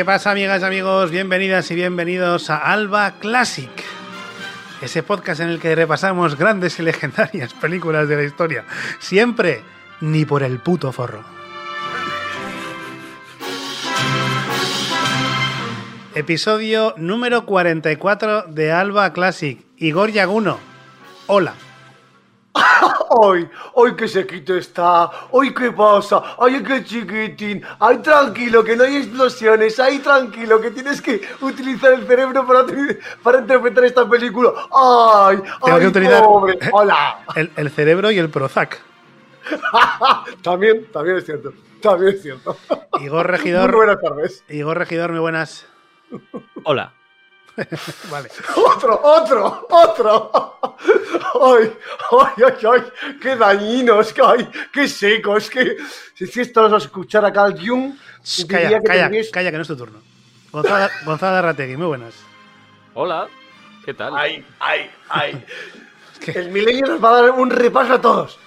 ¿qué pasa, amigas y amigos? Bienvenidas y bienvenidos a Alba Classic, ese podcast en el que repasamos grandes y legendarias películas de la historia, siempre ni por el puto forro. Episodio número 44 de Alba Classic. Igor Yaguno. Hola. ¡Ay! ¡Ay, qué sequito está! ¡Ay, qué pasa! ¡Ay, qué chiquitín! ¡Ay, tranquilo, que no hay explosiones! ¡Ay, tranquilo, que tienes que utilizar el cerebro para, para interpretar esta película! ¡Ay! Tengo ¡Ay, que utilizar pobre! ¡Hola! El, el cerebro y el Prozac. también, también es cierto. También es cierto. Igor Regidor. Muy buenas tardes. Igor Regidor, muy buenas. Hola. Vale. ¡Otro, otro, otro! ¡Ay, ay, ay, ay! ¡Qué dañinos! ¡Qué, ay, qué secos! ¡Qué... Si si esto lo vas a escuchar a Carl Jung, Calla, que calla, calla, que no es tu turno. Gonzalo, Gonzalo Arrategui, muy buenas. Hola. ¿Qué tal? ¡Ay, ay, ay! que- El milenio nos va a dar un repaso a todos.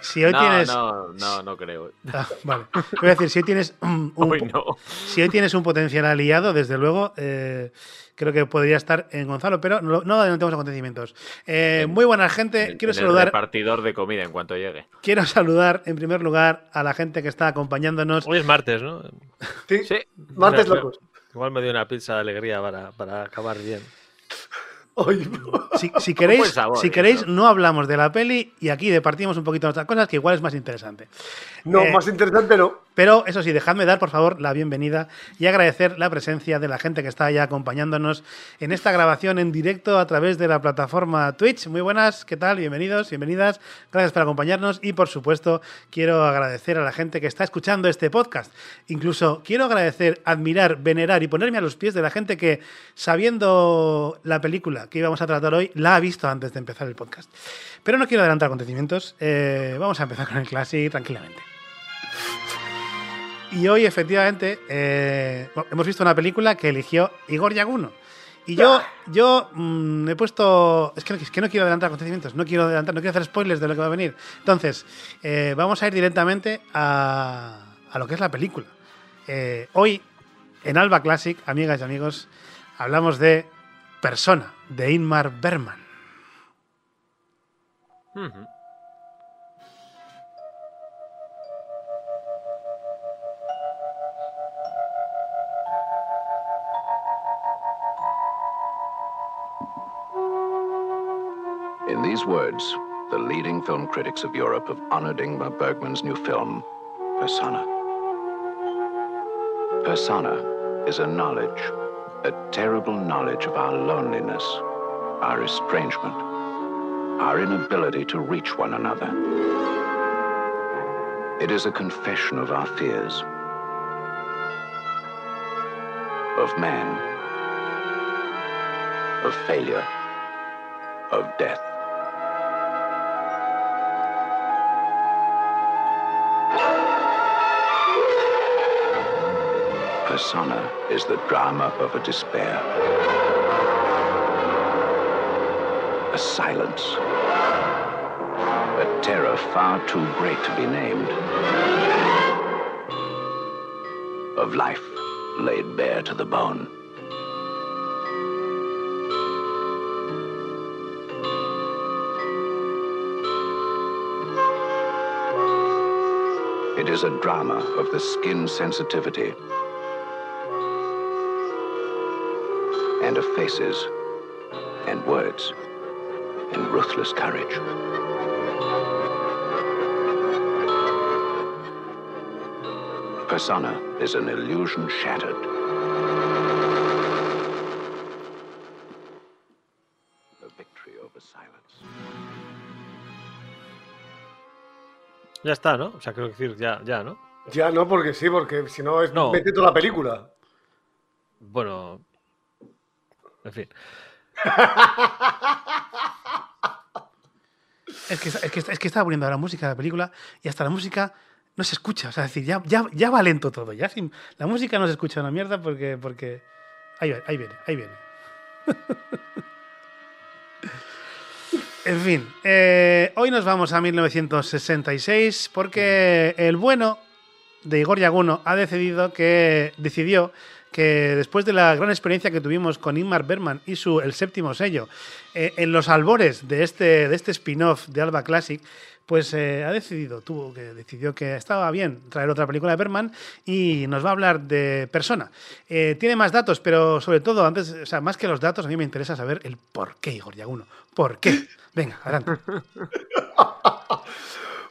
Si hoy no, tienes. no, no, no creo. Ah, vale. Voy a decir, si hoy tienes un, un Hoy po- no. si hoy tienes un potencial aliado, desde luego, eh, creo que podría estar en Gonzalo, pero no, no adelantemos acontecimientos. Eh, En- muy buena gente. En- Quiero en el saludar, repartidor de comida en cuanto llegue. quiero saludar en primer lugar a la gente que está acompañándonos. Hoy es martes, ¿no? Sí, Sí. martes locos. Igual me dio una pizza de alegría para, para acabar bien. Ay, Si, si queréis, sabor, si ¿eh? queréis, no hablamos de la peli y aquí departimos un poquito de otras cosas que igual es más interesante. no, Eh, más interesante no. Pero eso sí, dejadme dar por favor la bienvenida y agradecer la presencia de la gente que está ya acompañándonos en esta grabación en directo a través de la plataforma Twitch. Muy buenas, ¿qué tal? Bienvenidos, bienvenidas. Gracias por acompañarnos y por supuesto quiero agradecer a la gente que está escuchando este podcast. Incluso quiero agradecer, admirar, venerar y ponerme a los pies de la gente que sabiendo la película que íbamos a tratar hoy la ha visto antes de empezar el podcast. Pero no quiero adelantar acontecimientos. eh, vamos a empezar con el Classic tranquilamente. Y hoy, efectivamente, eh, hemos visto una película que eligió Igor Yaguno. Y yo, yo mm, he puesto. Es que, no- quiero adelantar acontecimientos, no quiero adelantar, no quiero hacer spoilers de lo que va a venir. Entonces, eh, vamos a ir directamente a, a lo que es la película. Hoy, en Alba Classic, amigas y amigos, hablamos de Persona, de Inmar Berman. In these words, the leading film critics of Europe have honored Ingmar Bergman's new film, Persona. Persona is a knowledge, a terrible knowledge of our loneliness, our estrangement, our inability to reach one another. It is a confession of our fears, of man, of failure, of death. Persona is the drama of a despair. A silence. A terror far too great to be named. Of life laid bare to the bone. It is a drama of the skin sensitivity and of faces and words and ruthless courage. Persona is an illusion shattered. A victory over silence. Ya está, ¿no? O sea, creo que decir ya, ya, ¿no? Ya no, porque sí, porque si no es No. vete toda la película. Bueno. En fin. Es que, es, que, es que estaba poniendo la música de la película y hasta la música no se escucha. O sea, es decir, ya, ya, ya va lento todo. Ya la música no se escucha una mierda porque. porque ahí, ahí viene, ahí viene. en fin, eh, hoy nos vamos a 1966 porque el bueno de Igor Yaguno ha decidido que decidió que después de la gran experiencia que tuvimos con Ingmar Bergman y su El séptimo sello, eh, en los albores de este, de este spin-off de Alba Classic, pues eh, ha decidido, tuvo que decidió que estaba bien traer otra película de Berman y nos va a hablar de Persona. Eh, tiene más datos, pero sobre todo, antes, o sea, más que los datos, a mí me interesa saber el por qué, Igor Yaguno. ¿Por qué? Venga, adelante.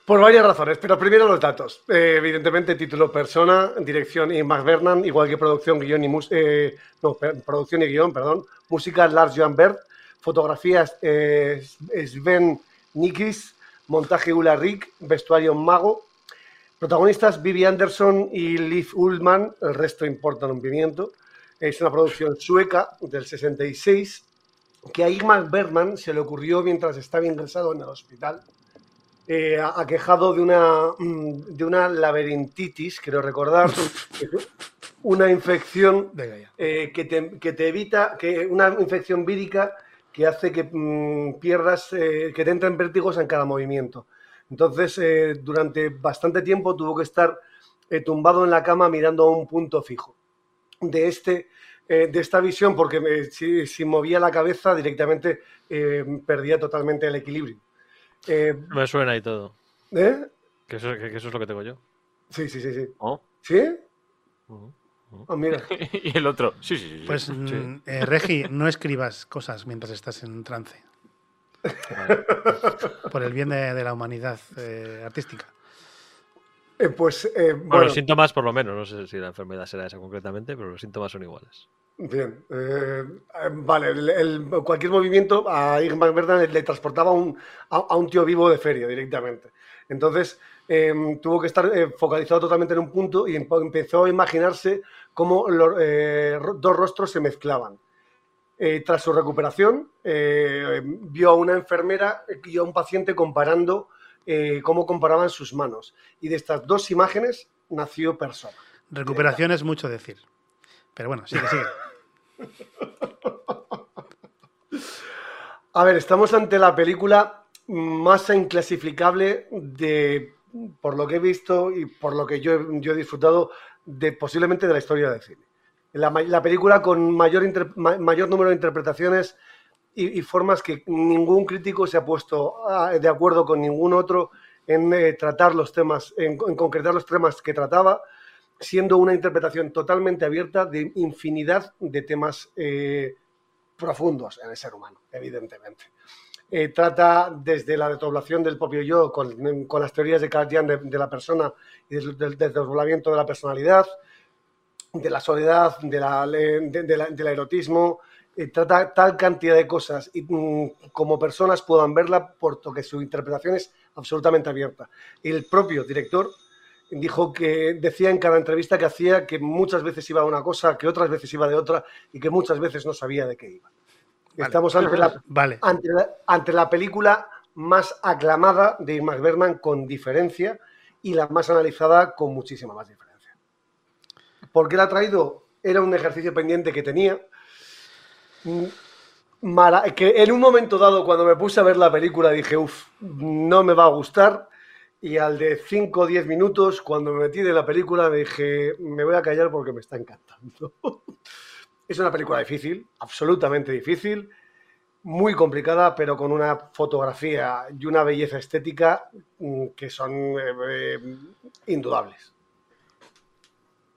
Por varias razones, pero primero los datos. Eh, evidentemente, título Persona, dirección Ingmar Bergman, igual que producción, guion y eh, no, producción y guion, perdón. Música Lars Johan Berg, fotografías eh, Sven Nikis, montaje Ulla Rick, vestuario Mago. Protagonistas Vivi Anderson y Liv Ullman, el resto importa un pimiento. Es una producción sueca del 66 que a Ingmar Bergman se le ocurrió mientras estaba ingresado en el hospital eh, aquejado de una, mm, de una laberintitis, quiero recordar, una infección eh, que, te, que te evita, que una infección vírica que hace que mm, pierdas, eh, que te entren vértigos en cada movimiento. Entonces, eh, durante bastante tiempo tuvo que estar eh, tumbado en la cama mirando a un punto fijo de, este, eh, de esta visión, porque me- si, si movía la cabeza directamente eh, perdía totalmente el equilibrio. Eh, Me suena y todo. ¿eh? Que eso, que- que eso es lo que tengo yo. Sí, sí, sí, sí. Oh. ¿Sí? Ah, mira. y el otro, sí, sí, sí. sí. Pues, mm, eh, Regi, no escribas cosas mientras estás en trance. Por el bien de, de la humanidad eh, artística. Eh, pues, eh, Bueno, bueno, los síntomas por lo menos, no sé si la enfermedad será esa concretamente, pero los síntomas son iguales. bien. eh, eh, vale, el- el- cualquier movimiento a Ingmar Bergman le, transportaba a un, a, a un tío vivo de feria directamente. Entonces, eh, tuvo que estar focalizado totalmente en un punto y empe- empezó a imaginarse cómo los dos rostros se mezclaban. Tras su recuperación, vio a una enfermera y a un paciente comparando eh, cómo comparaban sus manos. Y de estas dos imágenes nació Persona. Recuperación es mucho decir. Pero bueno, sigue, sigue. A ver, estamos ante la película más inclasificable de, por lo que he visto y por lo que yo, he- yo he disfrutado, de posiblemente de la historia del cine. La, película con mayor, inter- ma- mayor número de interpretaciones y, y formas que ningún crítico se ha puesto ah, de acuerdo con ningún otro en eh, tratar los temas, en, en concretar los temas que trataba, siendo una interpretación totalmente abierta de infinidad de temas eh, profundos en el ser humano, evidentemente. Eh, trata desde la desdoblación del propio yo, con, con las teorías de Carl Jung de, de la persona y del, del desdoblamiento de la personalidad, de la soledad, de la- de- de del erotismo, trata tal cantidad de cosas y mm, como personas puedan verla, puesto que su interpretación es absolutamente abierta. El propio director dijo que decía en cada entrevista que hacía que muchas veces iba a una cosa, que otras veces iba de otra y que muchas veces no sabía de qué iba. Vale. Estamos ante la, Vale. ante la, ante la película más aclamada de Ingmar Bergman con diferencia y la más analizada con muchísima más diferencia. ¿Por qué la ha traído? Era un ejercicio pendiente que tenía. Mm, que en un momento dado, cuando me puse a ver la película, dije, uff, no me va a gustar. Y al de 5 o 10 minutos, cuando me metí de la película, dije, me voy a callar porque me está encantando. es una película difícil, absolutamente difícil, muy complicada, pero con una fotografía y una belleza estética mm, que son eh, eh, indudables.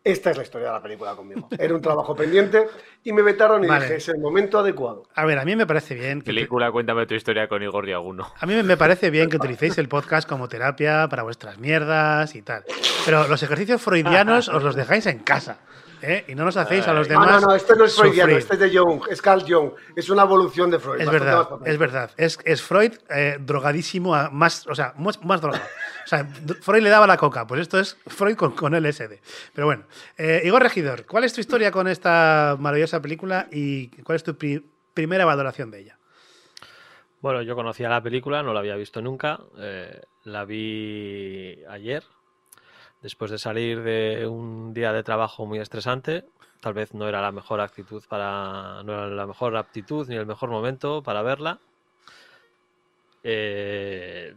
Esta es la historia de la película conmigo. Era un trabajo pendiente y me vetaron y Vale. dije, es el momento adecuado. A ver, a mí me parece bien que, Película, cuéntame tu historia con Igor Diaguno. a mí me parece bien que utilicéis el podcast como terapia para vuestras mierdas y tal. Pero los ejercicios freudianos os los dejáis en casa. ¿Eh? Y no nos hacéis a los demás. no, no, este no es freudiano, sufrir. este es de Jung, es Carl Jung, es una evolución de Freud. Es verdad, es verdad. Es, es Freud eh, drogadísimo, a más, o sea, más, más drogado. O sea, Freud le daba la coca, pues esto es Freud con, con LSD. Pero bueno, eh, Igor Regidor, ¿cuál es tu historia con esta maravillosa película y cuál es tu pri- primera valoración de ella? Bueno, yo conocía la película, no la había visto nunca. eh, la vi ayer, después de salir de un día de trabajo muy estresante. Tal vez no era la mejor actitud para. no era la mejor aptitud ni el mejor momento para verla. Eh,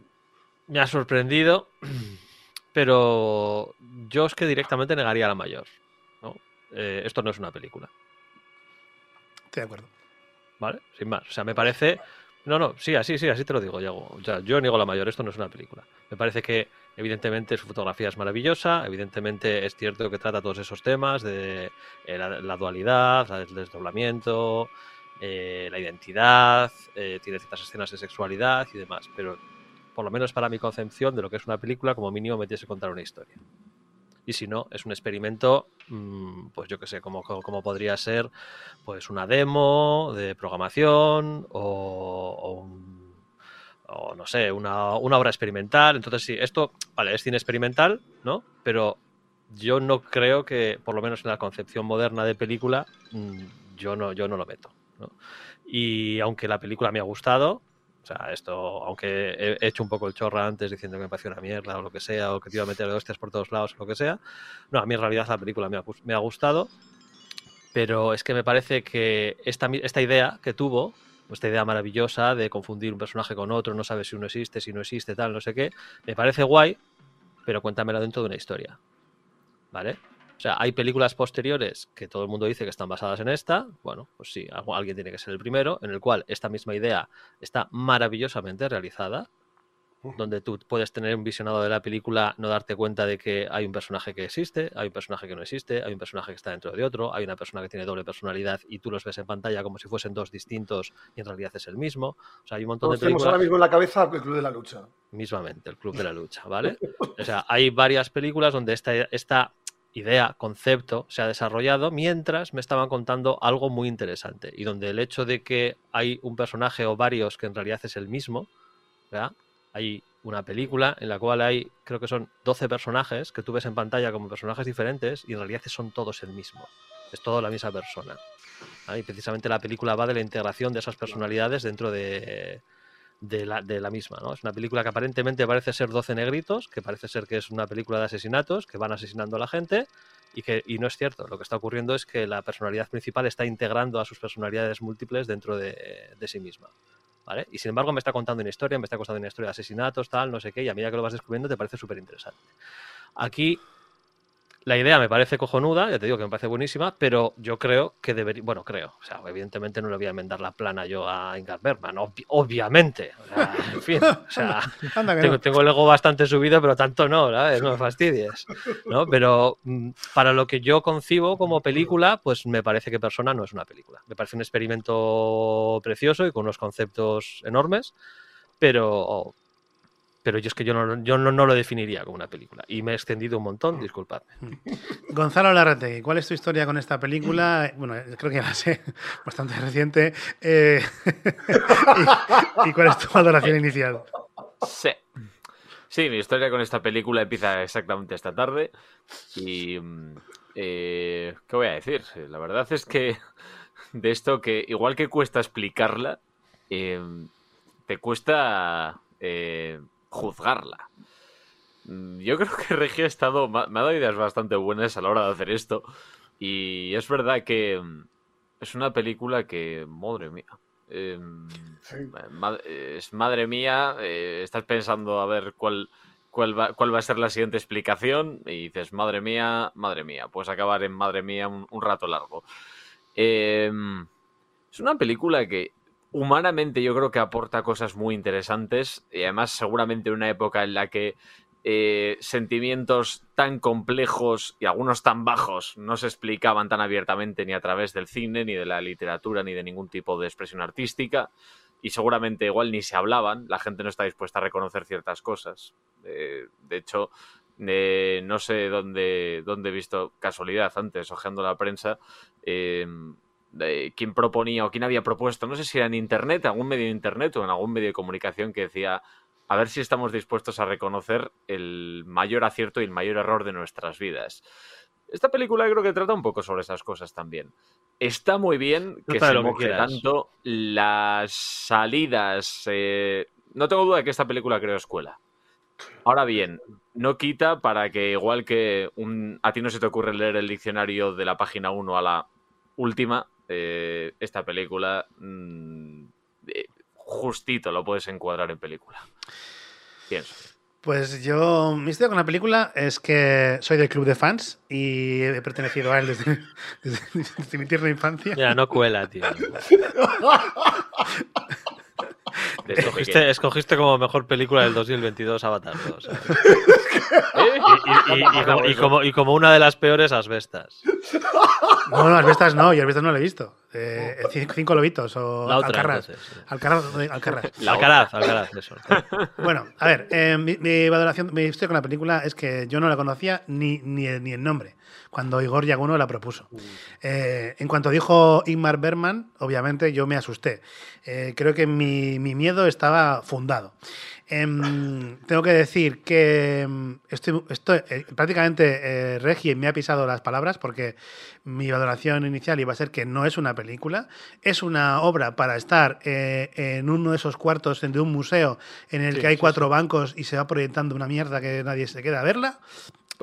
me ha sorprendido, pero yo es que directamente negaría la mayor. ¿no? eh, esto no es una película. Estoy de acuerdo. ¿Vale? Sin más. O sea, me parece. No, no, sí, así, sí, así te lo digo, Yago. O sea, yo niego la mayor, esto no es una película. Me parece que, evidentemente, su fotografía es maravillosa, evidentemente es cierto que trata todos esos temas de eh, la, dualidad, el desdoblamiento, eh, la identidad, eh, tiene ciertas escenas de sexualidad y demás, pero por lo menos para mi concepción de lo que es una película, como mínimo me tienes que contar una historia. Y si no, es un experimento, mm, pues yo qué sé, como, como, como podría ser pues una demo de programación o, o un- o no sé, una, una obra experimental. Entonces sí, esto, vale, es cine experimental, ¿no? Pero yo no creo que, por lo menos en la concepción moderna de película, mm, yo no, yo no lo meto. ¿no? Y aunque la película me ha gustado, o sea, esto, aunque he he hecho un poco el chorra antes diciendo que me pareció una mierda o lo que sea, o que te iba a meter hostias por todos lados o lo que sea, no, a mí en realidad la película me ha, me ha gustado, pero es que me parece que esta, esta idea que tuvo, esta idea maravillosa de confundir un personaje con otro, no sabes si uno existe, si no existe, tal, no sé qué, me parece guay, pero cuéntamela dentro de una historia. ¿Vale? O sea, hay películas posteriores que todo el mundo dice que están basadas en esta. Bueno, pues sí, algu- alguien tiene que ser el primero, en el cual esta misma idea está maravillosamente realizada, donde tú puedes tener un visionado de la película, no darte cuenta de que hay un personaje que existe, hay un personaje que no existe, hay un personaje que está dentro de otro, hay una persona que tiene doble personalidad y tú los ves en pantalla como si fuesen dos distintos y en realidad es el mismo. O sea, hay un montón Todos de tenemos películas ahora mismo en la cabeza el Club de la Lucha. mismamente, el Club de la Lucha, ¿vale? O sea, hay varias películas donde esta, esta idea, concepto, se ha desarrollado mientras me estaban contando algo muy interesante y donde el hecho de que hay un personaje o varios que en realidad es el mismo, ¿verdad? Hay una película en la cual hay, creo que son 12 personajes que tú ves en pantalla como personajes diferentes y en realidad son todos el mismo. Es toda la misma persona. ¿vale? Y precisamente la película va de la integración de esas personalidades dentro de, de la, de la misma. ¿no? Es una película que aparentemente parece ser 12 negritos, que parece ser que es una película de asesinatos, que van asesinando a la gente, y que y no es cierto. Lo que está ocurriendo es que la personalidad principal está integrando a sus personalidades múltiples dentro de, de sí misma. Y sin embargo me está contando una historia, me está contando una historia de asesinatos, tal, no sé qué, y a medida que lo vas descubriendo te parece súper interesante. Aquí la idea me parece cojonuda, ya te digo que me parece buenísima, pero yo creo que debería, bueno, creo, o sea, evidentemente no le voy a enmendar la plana yo a Ingmar Bergman, obvi- obviamente, o sea, en fin, o sea, Anda tengo, no. tengo el ego bastante subido, pero tanto no, ¿sabes? No me fastidies. ¿no? Pero mm, para lo que yo concibo como película, pues me parece que Persona no es una película. Me parece un experimento precioso y con unos conceptos enormes, pero, pero yo es que yo, no, yo no, no lo definiría como una película. Y me he extendido un montón, disculpadme. Gonzalo Larrategui, ¿cuál es tu historia con esta película? Bueno, creo que ya la sé, bastante reciente. Eh, y, y cuál es tu valoración inicial? Sí. Sí, mi historia con esta película empieza exactamente esta tarde. Y. mm, eh, ¿Qué voy a decir? La verdad es que de esto que, igual que cuesta explicarla, eh, te cuesta eh, juzgarla. Mm, Yo creo que Regia ha estado. Me ha dado ideas bastante buenas a la hora de hacer esto. Y es verdad que mm, es una película que. Madre mía. em, Sí. Ma- es madre mía, eh, estás pensando a ver cuál, cuál, va, cuál va a ser la siguiente explicación y dices, madre mía, madre mía, puedes acabar en madre mía un, un rato largo. Em, es una película que humanamente yo creo que aporta cosas muy interesantes y además seguramente en una época en la que eh, sentimientos tan complejos y algunos tan bajos no se explicaban tan abiertamente ni a través del cine, ni de la literatura, ni de ningún tipo de expresión artística y seguramente igual ni se hablaban, la gente no está dispuesta a reconocer ciertas cosas. Eh, de hecho, eh, no sé dónde, dónde he visto casualidad antes, ojeando la prensa, de quién proponía o quién había propuesto, no sé si era en internet, algún medio de internet o en algún medio de comunicación que decía a ver si estamos dispuestos a reconocer el mayor acierto y el mayor error de nuestras vidas. Esta película creo que trata un poco sobre esas cosas también. Está muy bien que de se que moje tanto las salidas. eh, No tengo duda de que esta película creó escuela. Ahora bien, no quita para que igual que un, a ti no se te ocurre leer el diccionario de la página 1 a la última, eh, esta película mm, eh, justito lo puedes encuadrar en película. Pienso. Pues yo, mi historia con la película es que soy del club de fans y he pertenecido a él desde, desde- desde mi tierna infancia. Mira, no cuela, tío. Escogiste, escogiste como mejor película del 2022 Avatar 2. ¿sabes? ¿Eh? Y, como, una de las peores asbestas. No, no, Asbestas no, yo Asbestas no lo he visto. Eh, cinco, lobitos o La otra, entonces. Alcarrás, Alcarrás. La Alcaraz, Alcaraz, eso. Bueno, a ver, eh, mi, mi valoración, mi historia con la película es que yo no la conocía ni, ni, ni el nombre cuando Igor Yaguno la propuso. Eh, en cuanto dijo Ingmar Bergman, obviamente yo me asusté. Eh, creo que mi, mi miedo estaba fundado. Em, tengo que decir que em, estoy, estoy- eh, prácticamente Regi me ha pisado las palabras porque mi valoración inicial iba a ser que no es una película, es una obra para estar en uno de esos cuartos de un museo en el Sí, que hay sí, cuatro bancos y se va proyectando una mierda que nadie se queda a verla.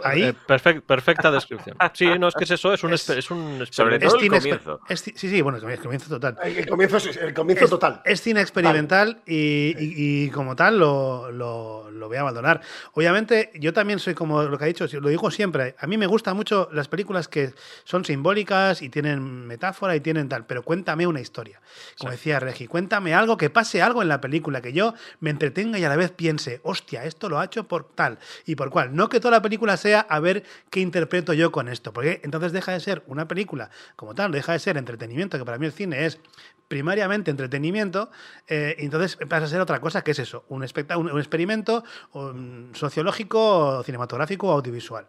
Ahí Eh, perfec- perfecta descripción. Sí, no es que es eso, es un, Es- es un sobre experimento. todo el comienzo. es sí, sí, bueno, el comienzo total. El, comienzo, el comienzo Es, total. es cine experimental y, y- y como tal lo, lo- lo voy a abandonar. Obviamente, yo también soy como lo que ha dicho, lo digo siempre. A mí me gustan mucho las películas que son simbólicas y tienen metáfora y tienen tal, pero cuéntame una historia. Como decía Regi, cuéntame algo, que pase algo en la película, que yo me entretenga y a la vez piense, hostia, esto lo ha hecho por tal y por cual. No que toda la película sea a ver qué interpreto yo con esto, porque entonces deja de ser una película como tal, deja de ser entretenimiento, que para mí el cine es primariamente entretenimiento, eh, y entonces pasa a ser otra cosa, que es eso, un, un, un experimento um, sociológico, cinematográfico o audiovisual.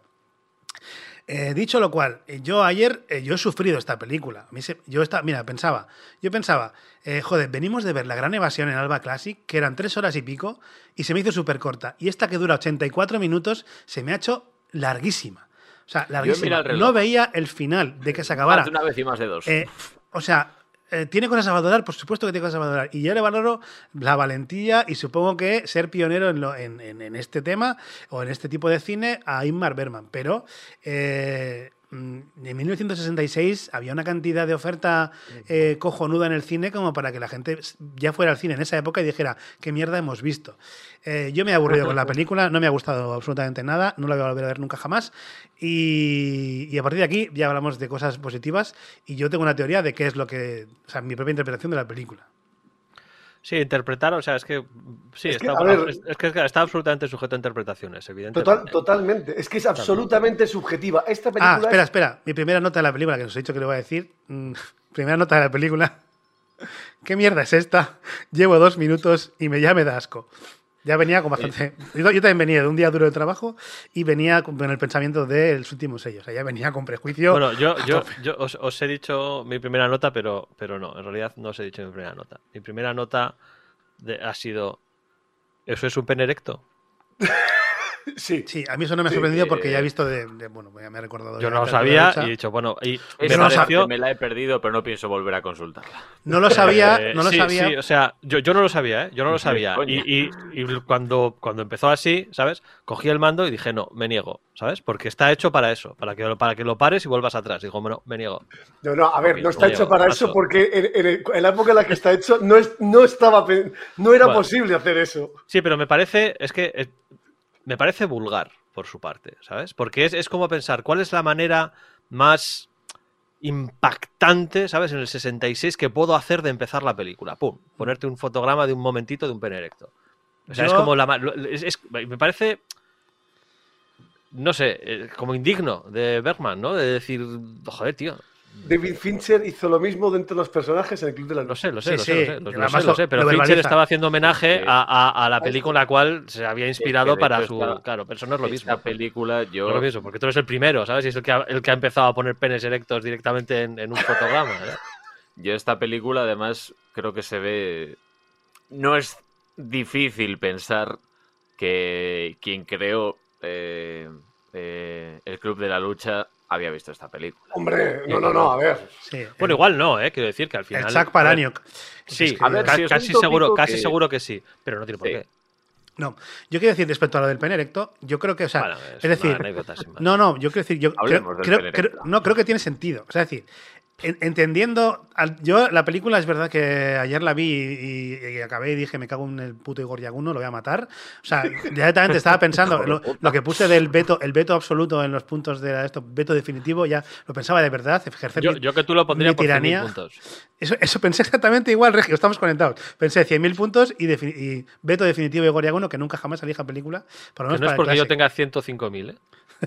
Eh, dicho lo cual, eh, yo ayer yo he sufrido esta película. Yo esta, mira, pensaba, yo pensaba, joder, venimos de ver la gran evasión en Alba Classic, que eran tres horas y pico, y se me hizo súper corta. Y esta que dura 84 minutos se me ha hecho larguísima. O sea, larguísima. No veía el final de que se acabara. Una vez y más de dos. Eh, o sea, eh, tiene cosas a valorar, por supuesto que tiene cosas a valorar. Y yo le valoro la valentía y supongo que ser pionero en, lo- en- en- en este tema o en este tipo de cine a Ingmar Bergman. Pero eh, en 1966 había una cantidad de oferta eh, cojonuda en el cine como para que la gente ya fuera al cine en esa época y dijera, ¿qué mierda hemos visto? Eh, yo me he aburrido con la película, no me ha gustado absolutamente nada, no la voy a volver a ver nunca jamás. Y, y a partir de aquí ya hablamos de cosas positivas y yo tengo una teoría de qué es lo que, o sea, mi propia interpretación de la película. Sí, interpretar, o sea, es que sí, Es que, está, ver- es, es que está absolutamente sujeto a interpretaciones, evidentemente. Total- totalmente. Es que es absolutamente subjetiva. Esta película Ah, espera, es- espera. Mi primera nota de la película, que os he dicho que le voy a decir. mm, primera nota de la película. ¿Qué mierda es esta? Llevo dos minutos y me ya me da asco. Ya venía con bastante. Yo, yo también venía de un día duro de trabajo y venía con el pensamiento del último sello. O sea, ya venía con prejuicio. Bueno, yo, yo, yo os, os he dicho mi primera nota, pero, pero no, en realidad no os he dicho mi primera nota. Mi primera nota de- ha sido. ¿Eso es un pene erecto? Sí. Sí, a mí eso no me ha sorprendido porque ya he visto de. de- bueno, ya me he recordado. Yo no lo sabía y he dicho, bueno, y me Esa no pareció. me la he perdido, pero no pienso volver a consultarla. No lo sabía, Eh, no lo sí, sabía. sí, o sea, yo, yo no lo sabía, ¿eh? Yo no lo sabía. Y, y- y cuando, cuando empezó así, ¿sabes? Cogí el mando y dije, no, me niego, ¿sabes? Porque está hecho para eso, para que, lo- para que lo pares y vuelvas atrás. Digo, bueno, me niego. No, no, a ver, no está hecho para eso porque en, en el- en la época en la que está hecho no, es, no estaba no era Bueno. posible hacer eso. Sí, pero me parece, es que eh, me parece vulgar por su parte, ¿sabes? Porque es, es como pensar, ¿cuál es la manera más impactante, ¿sabes? En el 66 que puedo hacer de empezar la película. Pum, ponerte un fotograma de un momentito de un pene erecto. O sea, es como la... es- es- me parece... No sé, eh, como indigno de Bergman, ¿no? De decir, joder, tío. David Fincher hizo lo mismo dentro de los personajes en el Club de la Lo sé, lo sé, Sí, lo sí, sé, lo sé, lo, sé, lo- lo sé, pero lo Fincher verbaliza. estaba haciendo homenaje Sí. a, a- a la película en la cual se había inspirado para su... Claro, pero eso no es lo mismo. Esta película, yo. No lo pienso, porque tú eres el primero, ¿sabes? Y es el que ha, el que ha empezado a poner penes erectos directamente en, en un fotograma. ¿eh? Yo esta película además creo que se ve... No es difícil pensar que quien creó eh, eh, el Club de la Lucha había visto esta película. Hombre, no, no, no, a ver. Sí, Bueno, el- igual no, ¿eh? Quiero decir que al final... El Chuck Palahniuk. Sí, Es que- A ver, ca- si es un casi, seguro, casi que- seguro que sí, pero no tiene por Sí. qué. No, yo quiero decir respecto a lo del pene erecto, yo creo que, o sea, Bueno, es, una decir, no, no, yo quiero decir, yo Hablemos creo, del creo- no creo que tiene sentido. O sea, es decir, entendiendo, yo la película es verdad que ayer la vi y, y- y acabé y dije me cago en el puto Igor Yaguno, lo voy a matar. O sea, directamente estaba pensando, lo, lo que puse del veto, el veto absoluto en los puntos de esto, veto definitivo, ya lo pensaba de verdad, ejercer Yo, mi- yo que tú lo pondría mi por 100.000 tiranía. puntos. Eso, eso pensé exactamente igual, Regio, estamos conectados. Pensé 100.000 puntos y, defini- y veto definitivo de Igor Yaguno, que nunca jamás elija película. Por lo Que menos no es para el porque yo tenga 105.000, ¿eh?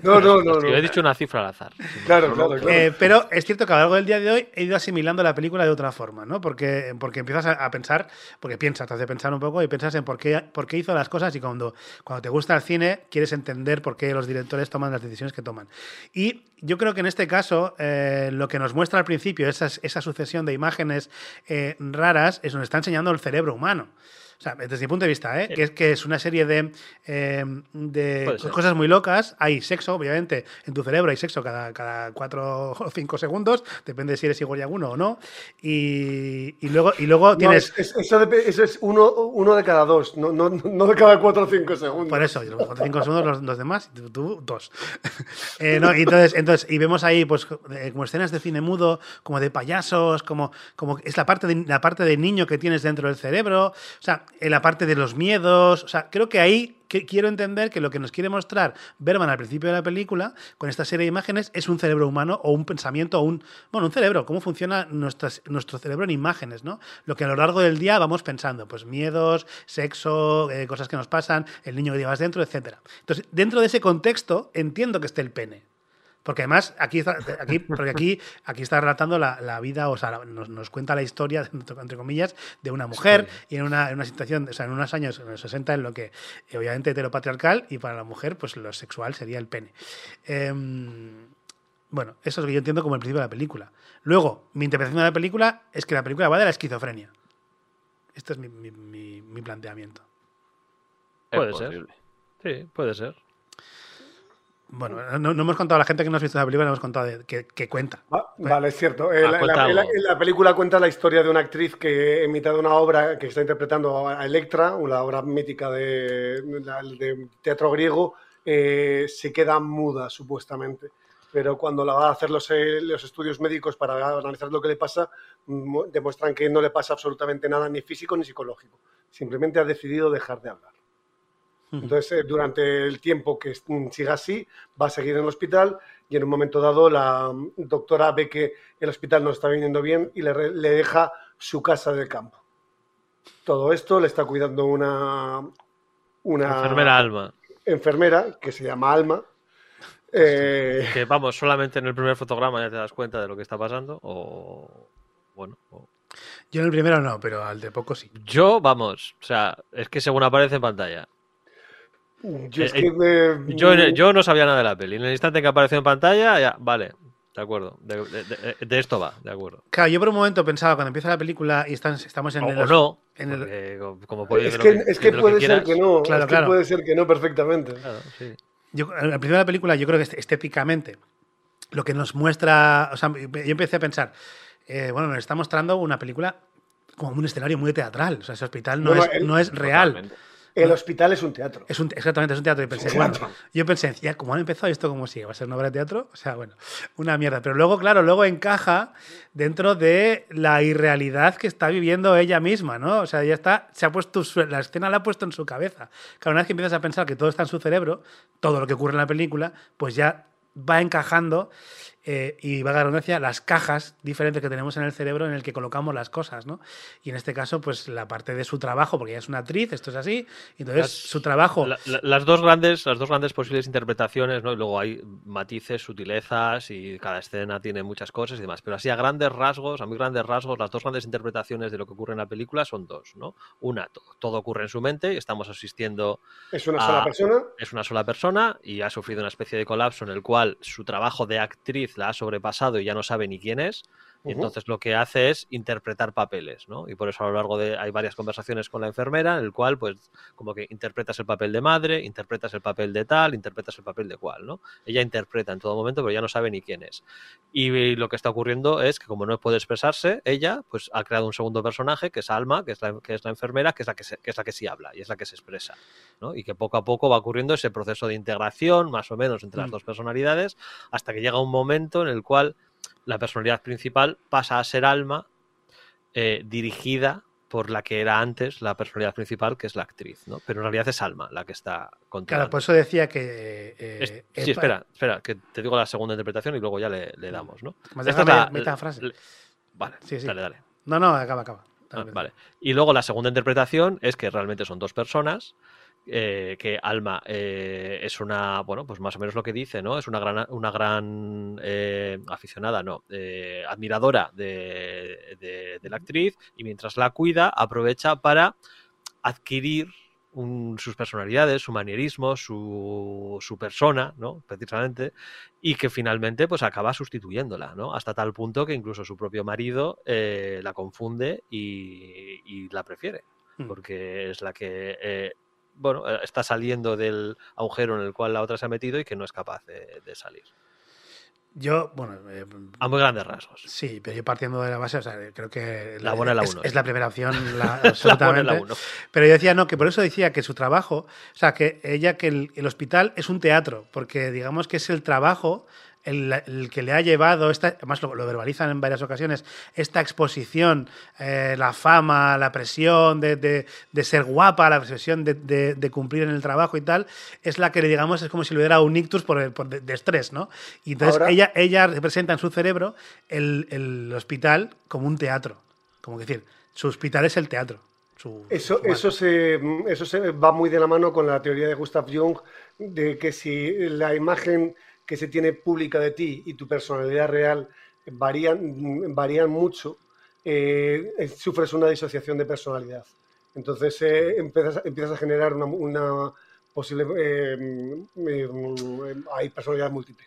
No, no, no. Yo no. he dicho una cifra al azar. Claro, claro, claro. Eh, pero es cierto que a lo largo del día de he ido asimilando la película de otra forma, ¿no? Porque, porque empiezas a, a pensar, porque piensas, te hace pensar un poco y piensas en por qué, por qué hizo las cosas y cuando, cuando te gusta el cine quieres entender por qué los directores toman las decisiones que toman. Y yo creo que en este caso eh, lo que nos muestra al principio, esas- esa sucesión de imágenes eh, raras, es nos está enseñando el cerebro humano. O sea, desde mi punto de vista, ¿eh? que, es, que es una serie de, eh, de cosas muy locas. Hay sexo, obviamente, en tu cerebro hay sexo cada, cada cuatro o cinco segundos, depende si eres Igor Yaguno o no. Y, y luego, y luego No, tienes. es- es- eso, de- eso es uno, uno de cada dos, no, no, no de cada cuatro o cinco segundos. Por eso, y los cuatro o cinco segundos los, los demás, y tú, tú, dos. Eh, no, y entonces, entonces, y vemos ahí pues eh, como escenas de cine mudo, como de payasos, como, como es la parte, de, la parte de niño que tienes dentro del cerebro, o sea, en la parte de los miedos, o sea, creo que ahí que quiero entender que lo que nos quiere mostrar Berman al principio de la película, con esta serie de imágenes, es un cerebro humano o un pensamiento o un. Bueno, un cerebro, cómo funciona nuestro cerebro en imágenes, ¿no? Lo que a lo largo del día vamos pensando, pues miedos, sexo, eh, cosas que nos pasan, el niño que llevas dentro, etcétera. Entonces, dentro de ese contexto, entiendo que esté el pene. Porque además, aquí está, aquí, porque aquí, aquí está relatando la, la vida, o sea, nos, nos cuenta la historia, entre comillas, de una mujer y en una, en una situación, o sea, en unos años, en los 60, en lo que obviamente heteropatriarcal y para la mujer, pues lo sexual sería el pene. Em, bueno, eso es lo que yo entiendo como el principio de la película. Luego, mi interpretación de la película es que la película va de la esquizofrenia. Este es mi, mi- mi- mi planteamiento. Puede ser. Sí, puede ser. Bueno, no, no hemos contado a la gente que no ha visto la película, no hemos contado de- que, que cuenta. Va- vale, es cierto. Eh, Ah, la, cuenta la- la- algo. la película cuenta la historia de una actriz que en mitad de una obra que está interpretando a Electra, una obra mítica de, teatro griego, eh, se queda muda supuestamente. Pero cuando la va a hacer los, eh, los estudios médicos para analizar lo que le pasa, mu- demuestran que no le pasa absolutamente nada, ni físico ni psicológico. Simplemente ha decidido dejar de hablar. Entonces, eh, durante el tiempo que mm, siga así, va a seguir en el hospital y en un momento dado la mm, doctora ve que el hospital no está viniendo bien y le, deja su casa del campo. Todo esto le está cuidando una, una Enfermera Alma. enfermera que se llama Alma. Eh, Que vamos, solamente en el primer fotograma ya te das cuenta de lo que está pasando. O. Bueno. o- Yo en el primero no, pero al de poco sí. Yo, vamos, o sea, es que según aparece en pantalla. Yo, es eh, que me- Yo, yo no sabía nada de la peli. En el instante que apareció en pantalla, ya, vale, de acuerdo. De, de- de- de esto va, de acuerdo. Claro, yo por un momento pensaba, cuando empieza la película y están- estamos en O, el. o no, en el- porque como- puede es que, es que puede ser que no. Claro, es que claro. puede ser que no perfectamente. Claro, sí. Yo, al principio de la película, yo creo que est- estéticamente, lo que nos muestra. O sea, yo empecé a pensar, eh, bueno, nos está mostrando una película como un escenario muy teatral. O sea, ese hospital no, No, no, es, el- no es real. Totalmente. El hospital es un teatro. Es un, exactamente, es un teatro. Y pensé, bueno, yo pensé, ya, como han empezado esto, como sigue? ¿Va a ser una obra de teatro? O sea, bueno, una mierda. Pero luego, claro, luego encaja dentro de la irrealidad que está viviendo ella misma, ¿no? O sea, ella está, se ha puesto, la escena la ha puesto en su cabeza. Claro, una vez que empiezas a pensar que todo está en su cerebro, todo lo que ocurre en la película, pues ya va encajando eh, y va a la redundancia las cajas diferentes que tenemos en el cerebro en el que colocamos las cosas, ¿no? Y en este caso, pues la parte de su trabajo, porque ella es una actriz, esto es así, entonces Las- su trabajo... La- la- las dos grandes, las dos grandes posibles interpretaciones, ¿no? Y luego hay matices, sutilezas y cada escena tiene muchas cosas y demás. Pero así a grandes rasgos, a muy grandes rasgos, las dos grandes interpretaciones de lo que ocurre en la película son dos, ¿no? Una, to- todo ocurre en su mente y estamos asistiendo Es una Ah. sola persona. es una sola persona y ha sufrido una especie de colapso en el cual su trabajo de actriz la ha sobrepasado y ya no sabe ni quién es. Y Ujú. entonces lo que hace es interpretar papeles, ¿no? Y por eso a lo largo de hay varias conversaciones con la enfermera en el cual pues como que interpretas el papel de madre, interpretas el papel de tal, interpretas el papel de cual, ¿no? Ella interpreta en todo momento, pero ya no sabe ni quién es. Y lo que está ocurriendo es que como no puede expresarse, ella pues ha creado un segundo personaje que es Alma, que es la, que es la enfermera, que es la que, se- que es la que sí habla y es la que se expresa. ¿no? Y que poco a poco va ocurriendo ese proceso de integración, más o menos, entre las Mm. dos personalidades, hasta que llega un momento en el cual la personalidad principal pasa a ser alma eh, dirigida por la que era antes la personalidad principal, que es la actriz, ¿no? Pero en realidad es Alma la que está controlando. Claro, por eso decía que. eh, Es- sí, espera, espera, que te digo la segunda interpretación y luego ya le, le damos, ¿no? Más Esta déjame es la- mitad frase. le- Vale, Sí, sí. dale, dale. No, no, acaba, acaba. Ah, vale. Y luego la segunda interpretación es que realmente son dos personas. Eh, que Alma eh, es una, bueno, pues más o menos lo que dice, ¿no? Es una gran, una gran eh, aficionada, no, admiradora de, de- de la actriz y mientras la cuida aprovecha para adquirir un- sus personalidades, su manierismo, su, su persona, ¿no? Precisamente, y que finalmente pues acaba sustituyéndola, ¿no? Hasta tal punto que incluso su propio marido la confunde y, y la prefiere, Mm. porque es la que, eh, bueno, eh, está saliendo del agujero en el cual la otra se ha metido y que no es capaz de, de salir. Yo, bueno. eh, A muy grandes rasgos. Sí, pero yo partiendo de la base, o sea, creo que La buena es la uno, es la primera opción, la, La buena absolutamente. es la uno. Pero yo decía, no, que por eso decía que su trabajo, o sea, que ella, que el, el hospital es un teatro, porque digamos que es el trabajo el, el que le ha llevado, esta, además lo, lo verbalizan en varias ocasiones, esta exposición, eh, la fama, la presión de, de- de ser guapa, la presión de, cumplir en el trabajo y tal, es la que, digamos, es como si le hubiera un ictus por, el- por de, de estrés, ¿no? Y entonces Ahora- ella, ella representa en su cerebro el, el hospital como un teatro, como que decir, su hospital es el teatro. su- Eso, su- eso, se, eso se va muy de la mano con la teoría de Gustav Jung de que si la imagen que se tiene pública de ti y tu personalidad real varían, varían mucho, eh, eh, sufres una disociación de personalidad. Entonces eh, empiezas, empiezas a generar una, una posible... eh, eh, mm, hay personalidad múltiple.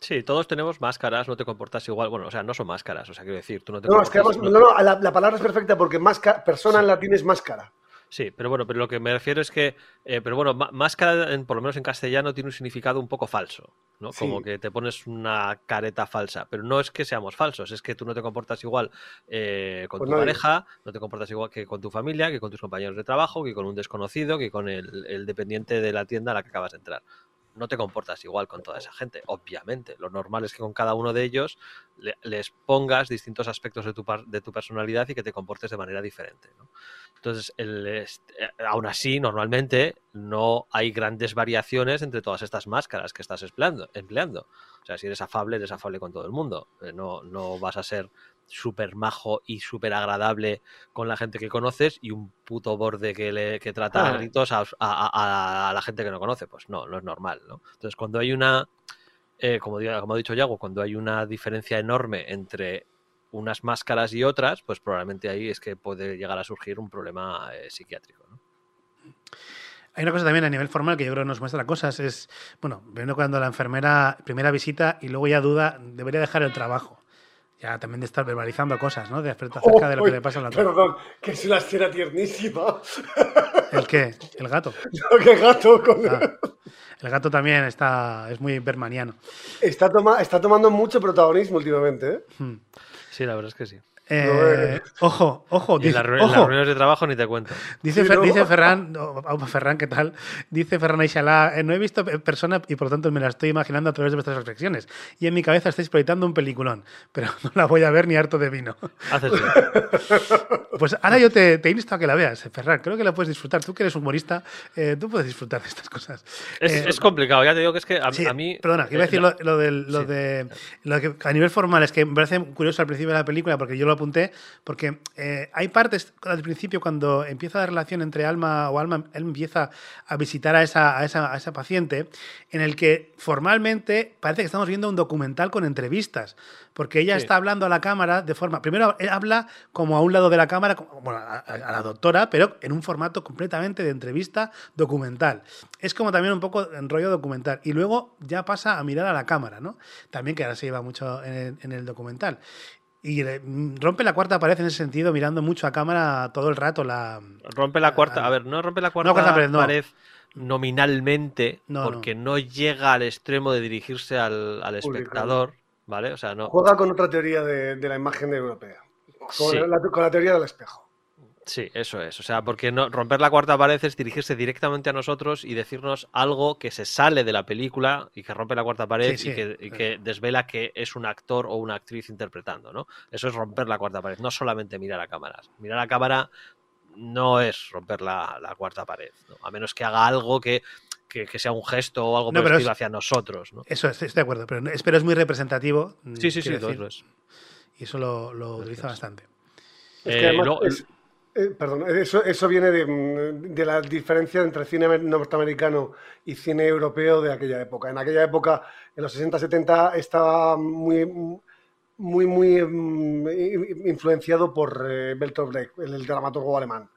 Sí, todos tenemos máscaras, no te comportas igual. Bueno, o sea, no son máscaras, o sea, quiero decir, tú no te No, es que comportas- no no, la, la palabra es perfecta porque máscara, persona en latín es máscara. Sí, pero bueno, pero lo que me refiero es que, eh, pero bueno, má- máscara, en- por lo menos en castellano, tiene un significado un poco falso, ¿no? Sí. Como que te pones una careta falsa, pero no es que seamos falsos, es que tú no te comportas igual eh, con Pues tu nadie. pareja, no te comportas igual que con tu familia, que con tus compañeros de trabajo, que con un desconocido, que con el, el dependiente de la tienda a la que acabas de entrar. No te comportas igual con toda esa gente, obviamente. Lo normal es que con cada uno de ellos le- les pongas distintos aspectos de tu, de tu personalidad y que te comportes de manera diferente. ¿no? Entonces, el, eh, aún así, normalmente no hay grandes variaciones entre todas estas máscaras que estás empleando. empleando. O sea, si eres afable, eres afable con todo el mundo. Eh, No, no vas a ser súper majo y súper agradable con la gente que conoces y un puto borde que, le, que trata a Ah. gritos a, a- a- la gente que no conoce. Pues no, no es normal. ¿no? Entonces, cuando hay una, eh, como, diga- como ha dicho Yago, cuando hay una diferencia enorme entre unas máscaras y otras, pues probablemente ahí es que puede llegar a surgir un problema eh, psiquiátrico. ¿no? Hay una cosa también a nivel formal que yo creo que nos muestra cosas, es, bueno, viendo cuando la enfermera primera visita y luego ya duda, debería dejar el trabajo. Ya también de estar verbalizando cosas, ¿no? De acerca acerca de lo que le pasa a la otra. Perdón, que es una escena tiernísima. ¿El qué? El gato. No, qué gato con- Ah, el gato también está, es muy bermaniano. Está, toma- está tomando mucho protagonismo últimamente. ¿eh? Hmm. Sí, la verdad es que sí. Eh, ojo, ojo, Y en, dice, las ojo, reuniones de trabajo ni te cuento. dice, Sí, Fer- ¿no? dice Ferran, oh, Ferran, ¿qué tal? Dice Ferran Aixalá, eh, no he visto persona y por lo tanto me la estoy imaginando a través de vuestras reflexiones. Y en mi cabeza estáis proyectando un peliculón, pero no la voy a ver ni harto de vino. Haces bien. Pues ahora yo te, te insto a que la veas, eh, Ferran. Creo que la puedes disfrutar. Tú que eres humorista, eh, tú puedes disfrutar de estas cosas. Es, Eh, es complicado, ya te digo que es que a, Sí, a mí. Perdona, que iba a decir la- lo, lo del- lo sí. de. Lo que a nivel formal es que me parece curioso al principio de la película, porque yo lo apunté, porque eh, hay partes al principio cuando empieza la relación entre Alma o Alma, él empieza a visitar a esa, a esa, a esa paciente, en el que formalmente parece que estamos viendo un documental con entrevistas, porque ella Sí. está hablando a la cámara de forma. Primero él habla como a un lado de la cámara, como- bueno, a, a- a la doctora, pero en un formato completamente de entrevista documental. Es como también un poco en rollo documental. Y luego ya pasa a mirar a la cámara, ¿no? También que ahora se lleva mucho en el, en el documental. Y mm, rompe la cuarta pared en ese sentido, mirando mucho a cámara todo el rato la. Rompe la cuarta. A ver, no rompe la cuarta, cuarta pared, no. pared nominalmente, No, porque no. llega al extremo de dirigirse al, al espectador, ¿vale? O sea, no. Juega con otra teoría de, de la imagen europea. Con, Sí. la, con la teoría del espejo. Sí, eso es. O sea, porque no, romper la cuarta pared es dirigirse directamente a nosotros y decirnos algo que se sale de la película y que rompe la cuarta pared Sí, y, sí. que, y que desvela que es un actor o una actriz interpretando, ¿no? Eso es romper la cuarta pared, no solamente mirar a cámaras. Mirar a cámara no es romper la, la cuarta pared, ¿no? a menos que haga algo que, que- que sea un gesto o algo No, por el pero estilo es- hacia nosotros, ¿no? Eso, estoy estoy de acuerdo, pero, es, pero es muy representativo. Sí, sí, sí, quiero lo decir, es, lo es. Y eso lo, lo utiliza es. bastante. Es Eh, que además luego- es- eh, perdón, eso, eso viene de, mm, de la diferencia entre cine norteamericano y cine europeo de aquella época. En aquella época, en los 60-70, estaba muy, muy, muy mm, influenciado por eh, Bertolt Brecht, el, el dramaturgo alemán.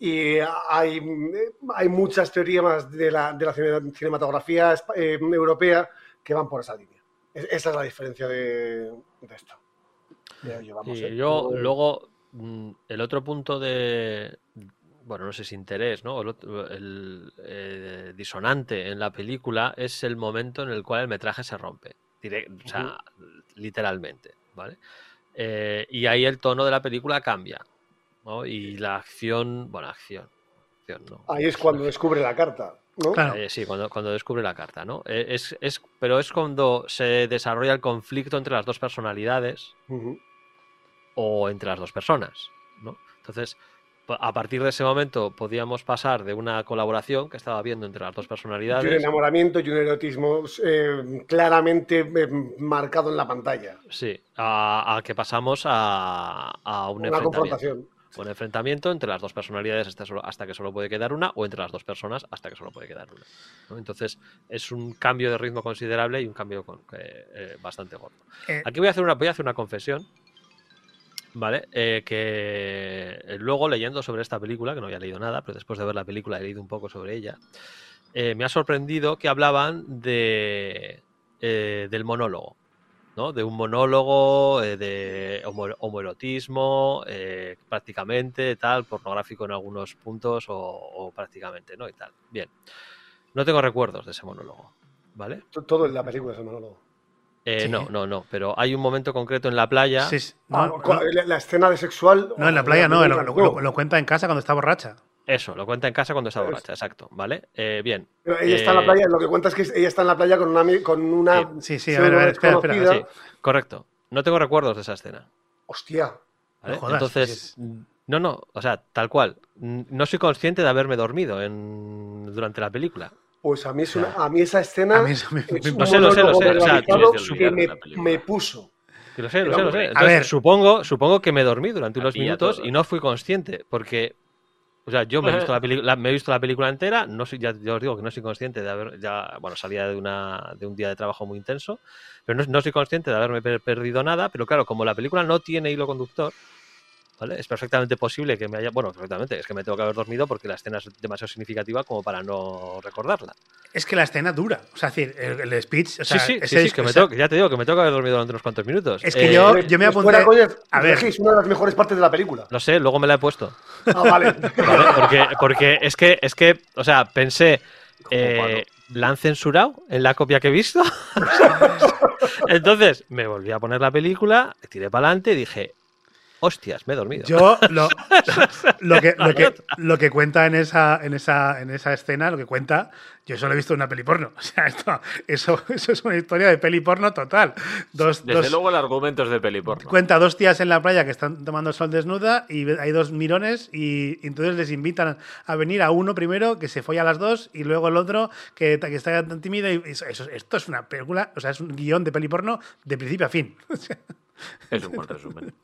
Y hay, hay muchas teorías de la, de la cine- cinematografía eh, europea que van por esa línea. Es- esa es la diferencia de, de esto. Ya ¿eh? yo Luego- el otro punto de bueno no sé si interés no el, eh, disonante en la película es el momento en el cual el metraje se rompe direct- o sea literalmente vale Eh, y ahí el tono de la película cambia ¿no? y la acción bueno acción, acción no Ahí es cuando descubre la carta, ¿no? Claro. Eh, sí, cuando, cuando descubre la carta, ¿no? Eh, Es, es, pero es cuando se desarrolla el conflicto entre las dos personalidades. O entre las dos personas, ¿no? Entonces, a partir de ese momento podíamos pasar de una colaboración que estaba viendo entre las dos Y un personalidades, enamoramiento y un erotismo eh, claramente eh, marcado en la pantalla. sí, a, a que pasamos a, a un Una enfrentamiento. confrontación. Un enfrentamiento entre las dos personalidades hasta, solo- hasta que solo puede quedar una, o entre las dos personas hasta que solo puede quedar una. ¿no? Entonces, es un cambio de ritmo considerable y un cambio con- eh, eh, bastante gordo. Eh, Aquí voy a hacer una, voy a hacer una confesión, ¿vale? Eh, que eh, luego leyendo sobre esta película, que no había leído nada, pero después de ver la película he leído un poco sobre ella, eh, me ha sorprendido que hablaban de, eh, del monólogo, ¿no? De un monólogo eh, de homo- homoerotismo, prácticamente, tal, pornográfico en algunos puntos o, prácticamente, ¿no? Y tal. Bien. No tengo recuerdos de ese monólogo, ¿vale? Todo en la película es el monólogo. Eh, Sí. No, no, no, pero hay un momento concreto en la playa. sí, sí. Ah, no, la, la escena de sexual. no, en la playa no, lo, lo- lo- lo cuenta en casa cuando está borracha. Eso, lo cuenta en casa cuando está borracha, exacto, ¿vale? Eh, bien. Pero ella está en la Eh, playa, lo que cuenta es que ella está en la playa con una, con una Sí, sí, a ver, a ver, espera, espera. Sí, correcto. No tengo recuerdos de esa escena. Hostia, ¿vale? No jodas, Entonces, no, no, o sea, tal cual. No soy consciente de haberme dormido en... durante la película. Pues a mí, es una- a mí esa escena A mí eso me- es me- un Lo sé, lo sé, lo sé, o sea, que me, puso. Que lo sé, lo sé, lo sé. a ver. supongo, supongo que me dormí durante unos minutos y no fui consciente, porque, o sea, yo me he visto la, peli- la- me he visto la película entera, no soy, ya, ya os digo que no soy consciente de haber, ya, bueno, salía de, una, de un día de trabajo muy intenso, pero no, no soy consciente de haberme per- perdido nada, pero claro, como la película no tiene hilo conductor, ¿vale? Es perfectamente posible que me haya, bueno, perfectamente, es que me tengo que haber dormido porque la escena es demasiado significativa como para no recordarla. Es que la escena dura. O sea, es decir, el, el speech. O sea, sí, sí, ese sí, sí, que me tengo, ya te digo que me tengo que haber dormido durante unos cuantos minutos. Es que Eh, yo- yo me apunté- fuera, coña, a ver. es una de las mejores partes de la película. Lo sé, luego me la he puesto. Ah, vale. ¿vale? Porque, porque es que, es que, o sea, pensé, eh, ¿la han censurado en la copia que he visto? Entonces me volví a poner la película, tiré para adelante y dije, hostias, me he dormido. Yo lo, lo, que, lo, que, lo que cuenta en esa, en, esa, en esa escena, lo que cuenta, yo solo he visto una peli porno. O sea, esto, eso, eso es una historia de peli porno total. Dos, Desde dos- luego el argumento es de peli porno. Cuenta dos tías en la playa que están tomando el sol desnuda y hay dos mirones y, y entonces les invitan a venir a uno primero que se folla a las dos y luego el otro que, que está tan tímido y eso, eso- esto es una película, o sea, es un guion de peli porno de principio a fin. O sea, Es un buen resumen.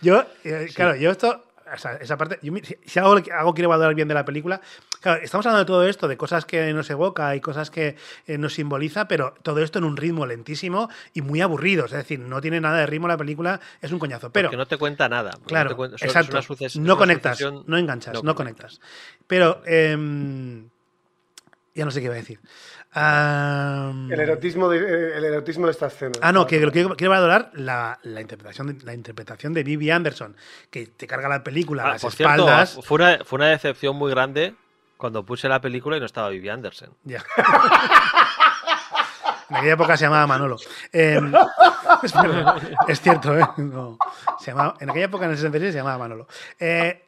yo, eh, claro, yo esto, o sea, esa parte, yo si, si algo, algo quiero valorar bien de la película, claro, estamos hablando de todo esto, de cosas que nos evoca y cosas que eh, nos simboliza, pero todo esto en un ritmo lentísimo y muy aburrido, es decir, no tiene nada de ritmo la película, es un coñazo, pero... que no te cuenta nada. porque Claro, no te cuenta- exacto. no conectas, no enganchas, no, no conectas. Pero, em, ya no sé qué iba a decir. El erotismo de, eh, el erotismo de esta escena. Ah, no, que lo que quiero valorar la, la interpretación de, la interpretación de Vivi Anderson, que te carga la película a Ah, las por cierto, espaldas. fue una, fue una decepción muy grande cuando puse la película y no estaba Vivi Anderson. Ya. En aquella época se llamaba Manolo. Em, es, cierto, ¿eh? No, se llamaba- en aquella época, en el 66, se llamaba Manolo. Eh,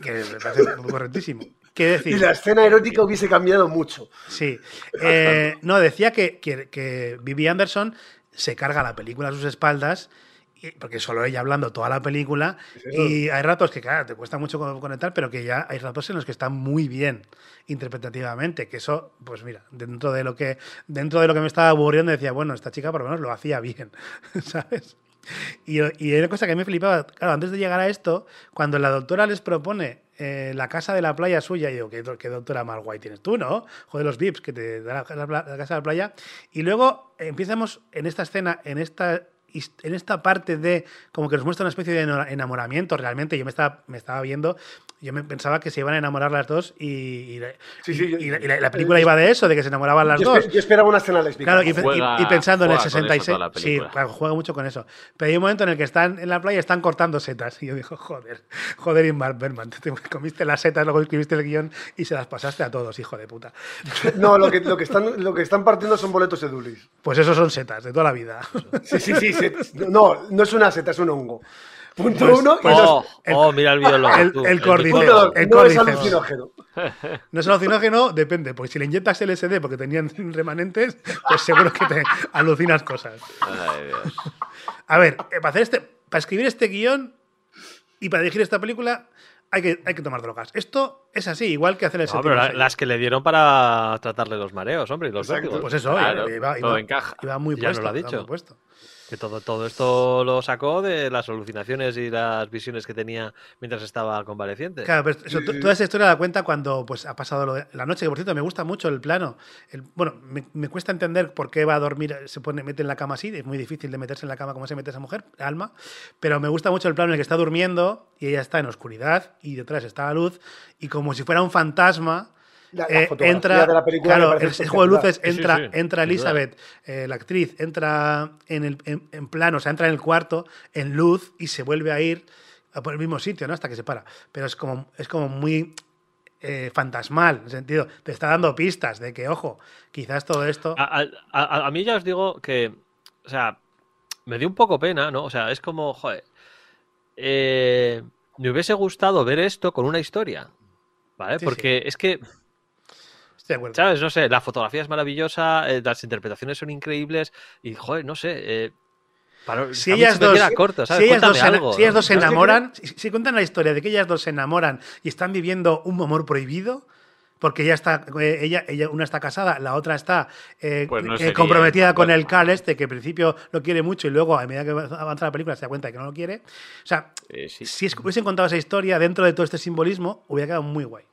Que me parece correctísimo. ¿Qué decir? Y la escena erótica hubiese cambiado mucho. Sí. Eh, no, decía que, que, que Vivi Anderson se carga la película a sus espaldas, y- porque solo ella hablando toda la película, y hay ratos que, claro, te cuesta mucho co- conectar, pero que ya hay ratos en los que está muy bien interpretativamente, que eso, pues mira, dentro de lo que, dentro de lo que me estaba aburriendo, decía, bueno, esta chica por lo menos lo hacía bien, ¿sabes? Y, y una cosa que me flipaba, claro, antes de llegar a esto, cuando la doctora les propone eh, la casa de la playa suya, y digo, ¿qué, do- qué doctora más guay tienes tú, no? Joder, los VIPs que te da la, casa de la playa. Y luego empezamos en esta escena, en esta, en esta parte de como que nos muestra una especie de enamoramiento realmente. Yo me estaba, me estaba viendo, yo me pensaba que se iban a enamorar las dos y, y la- Sí, sí, y- yo- y la, y la- la película iba de eso, de que se enamoraban las Yo, dos. espe- yo esperaba una escena lésbica. Claro, y, pe- Juega- y- y pensando en el juega con eso 66. toda la sí, claro, juega mucho con eso. Pero hay un momento en el que están en la playa y están cortando setas. Y yo digo, joder, joder, Ingmar Bergman, te comiste las setas, luego escribiste el guion y se las pasaste a todos, hijo de puta. No, lo que, lo, que están, lo que están partiendo son boletos de Dulis. Pues esos son setas de toda la vida. Sí, sí, sí. se- no, no es una seta, es un hongo. Punto Pues- uno. y pues- Oh, el- oh, mira el biólogo. el- tú, el no es alucinógeno. No es alucinógeno, depende. Porque si le inyectas LSD porque tenían remanentes, pues seguro que te alucinas cosas. Ay, Dios. A ver, eh, para hacer este, para escribir este guion y para dirigir esta película hay que, hay que tomar drogas. Esto es así, igual que hacer el No, pero la- las que le dieron para tratarle los mareos, hombre, y los vértigos. Pues eso, Claro, iba, todo iba- encaja. iba muy puesto. lo ha iba dicho. muy puesto. Que todo, todo esto lo sacó de las alucinaciones y las visiones que tenía mientras estaba convaleciente. Claro, pero eso, toda esa historia la cuenta cuando pues, ha pasado lo de la noche, que por cierto me gusta mucho el plano. El- bueno, me, me cuesta entender por qué va a dormir, se pone, mete en la cama así, es muy difícil de meterse en la cama como se mete esa mujer, Alma, pero me gusta mucho el plano en el que está durmiendo y ella está en oscuridad y detrás está la luz y como si fuera un fantasma. La- la eh, entra, de la película claro, parece el, juego de luces. Sí, entra, sí, entra. Elizabeth, eh, la actriz, entra en, el, en, en plano, o sea, entra en el cuarto en luz y se vuelve a ir a por el mismo sitio, ¿no? Hasta que se para. Pero es como, es como muy eh, fantasmal, en el sentido, te está dando pistas de que, ojo, quizás todo esto. A, a- a- a mí ya os digo que, o sea, me dio un poco pena, ¿no? O sea, es como, joder, eh, me hubiese gustado ver esto con una historia, ¿vale? Sí, Porque es que, de acuerdo. ¿sabes? No sé, la fotografía es maravillosa, eh, las interpretaciones son increíbles y, joder, no sé, eh, para, Si ellas dos, corto, si ellas dos, algo, si ellas dos se ¿Sabes qué enamoran, si, si cuentan la historia de que ellas dos se enamoran y están viviendo un amor prohibido, porque ella está, eh, ella, ella, una está casada, la otra está eh, Pues no eh, sería comprometida con el. Carl este, que al principio lo quiere mucho y luego a medida que avanza la película se da cuenta de que no lo quiere. O sea, Eh, sí. si es- hubiesen contado esa historia dentro de todo este simbolismo, hubiera quedado muy guay.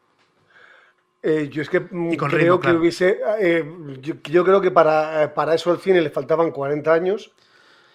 Eh, yo es que mm, Y con creo ritmo, que claro. hubiese. eh, yo, yo creo que para, eh, para eso al cine le faltaban 40 años.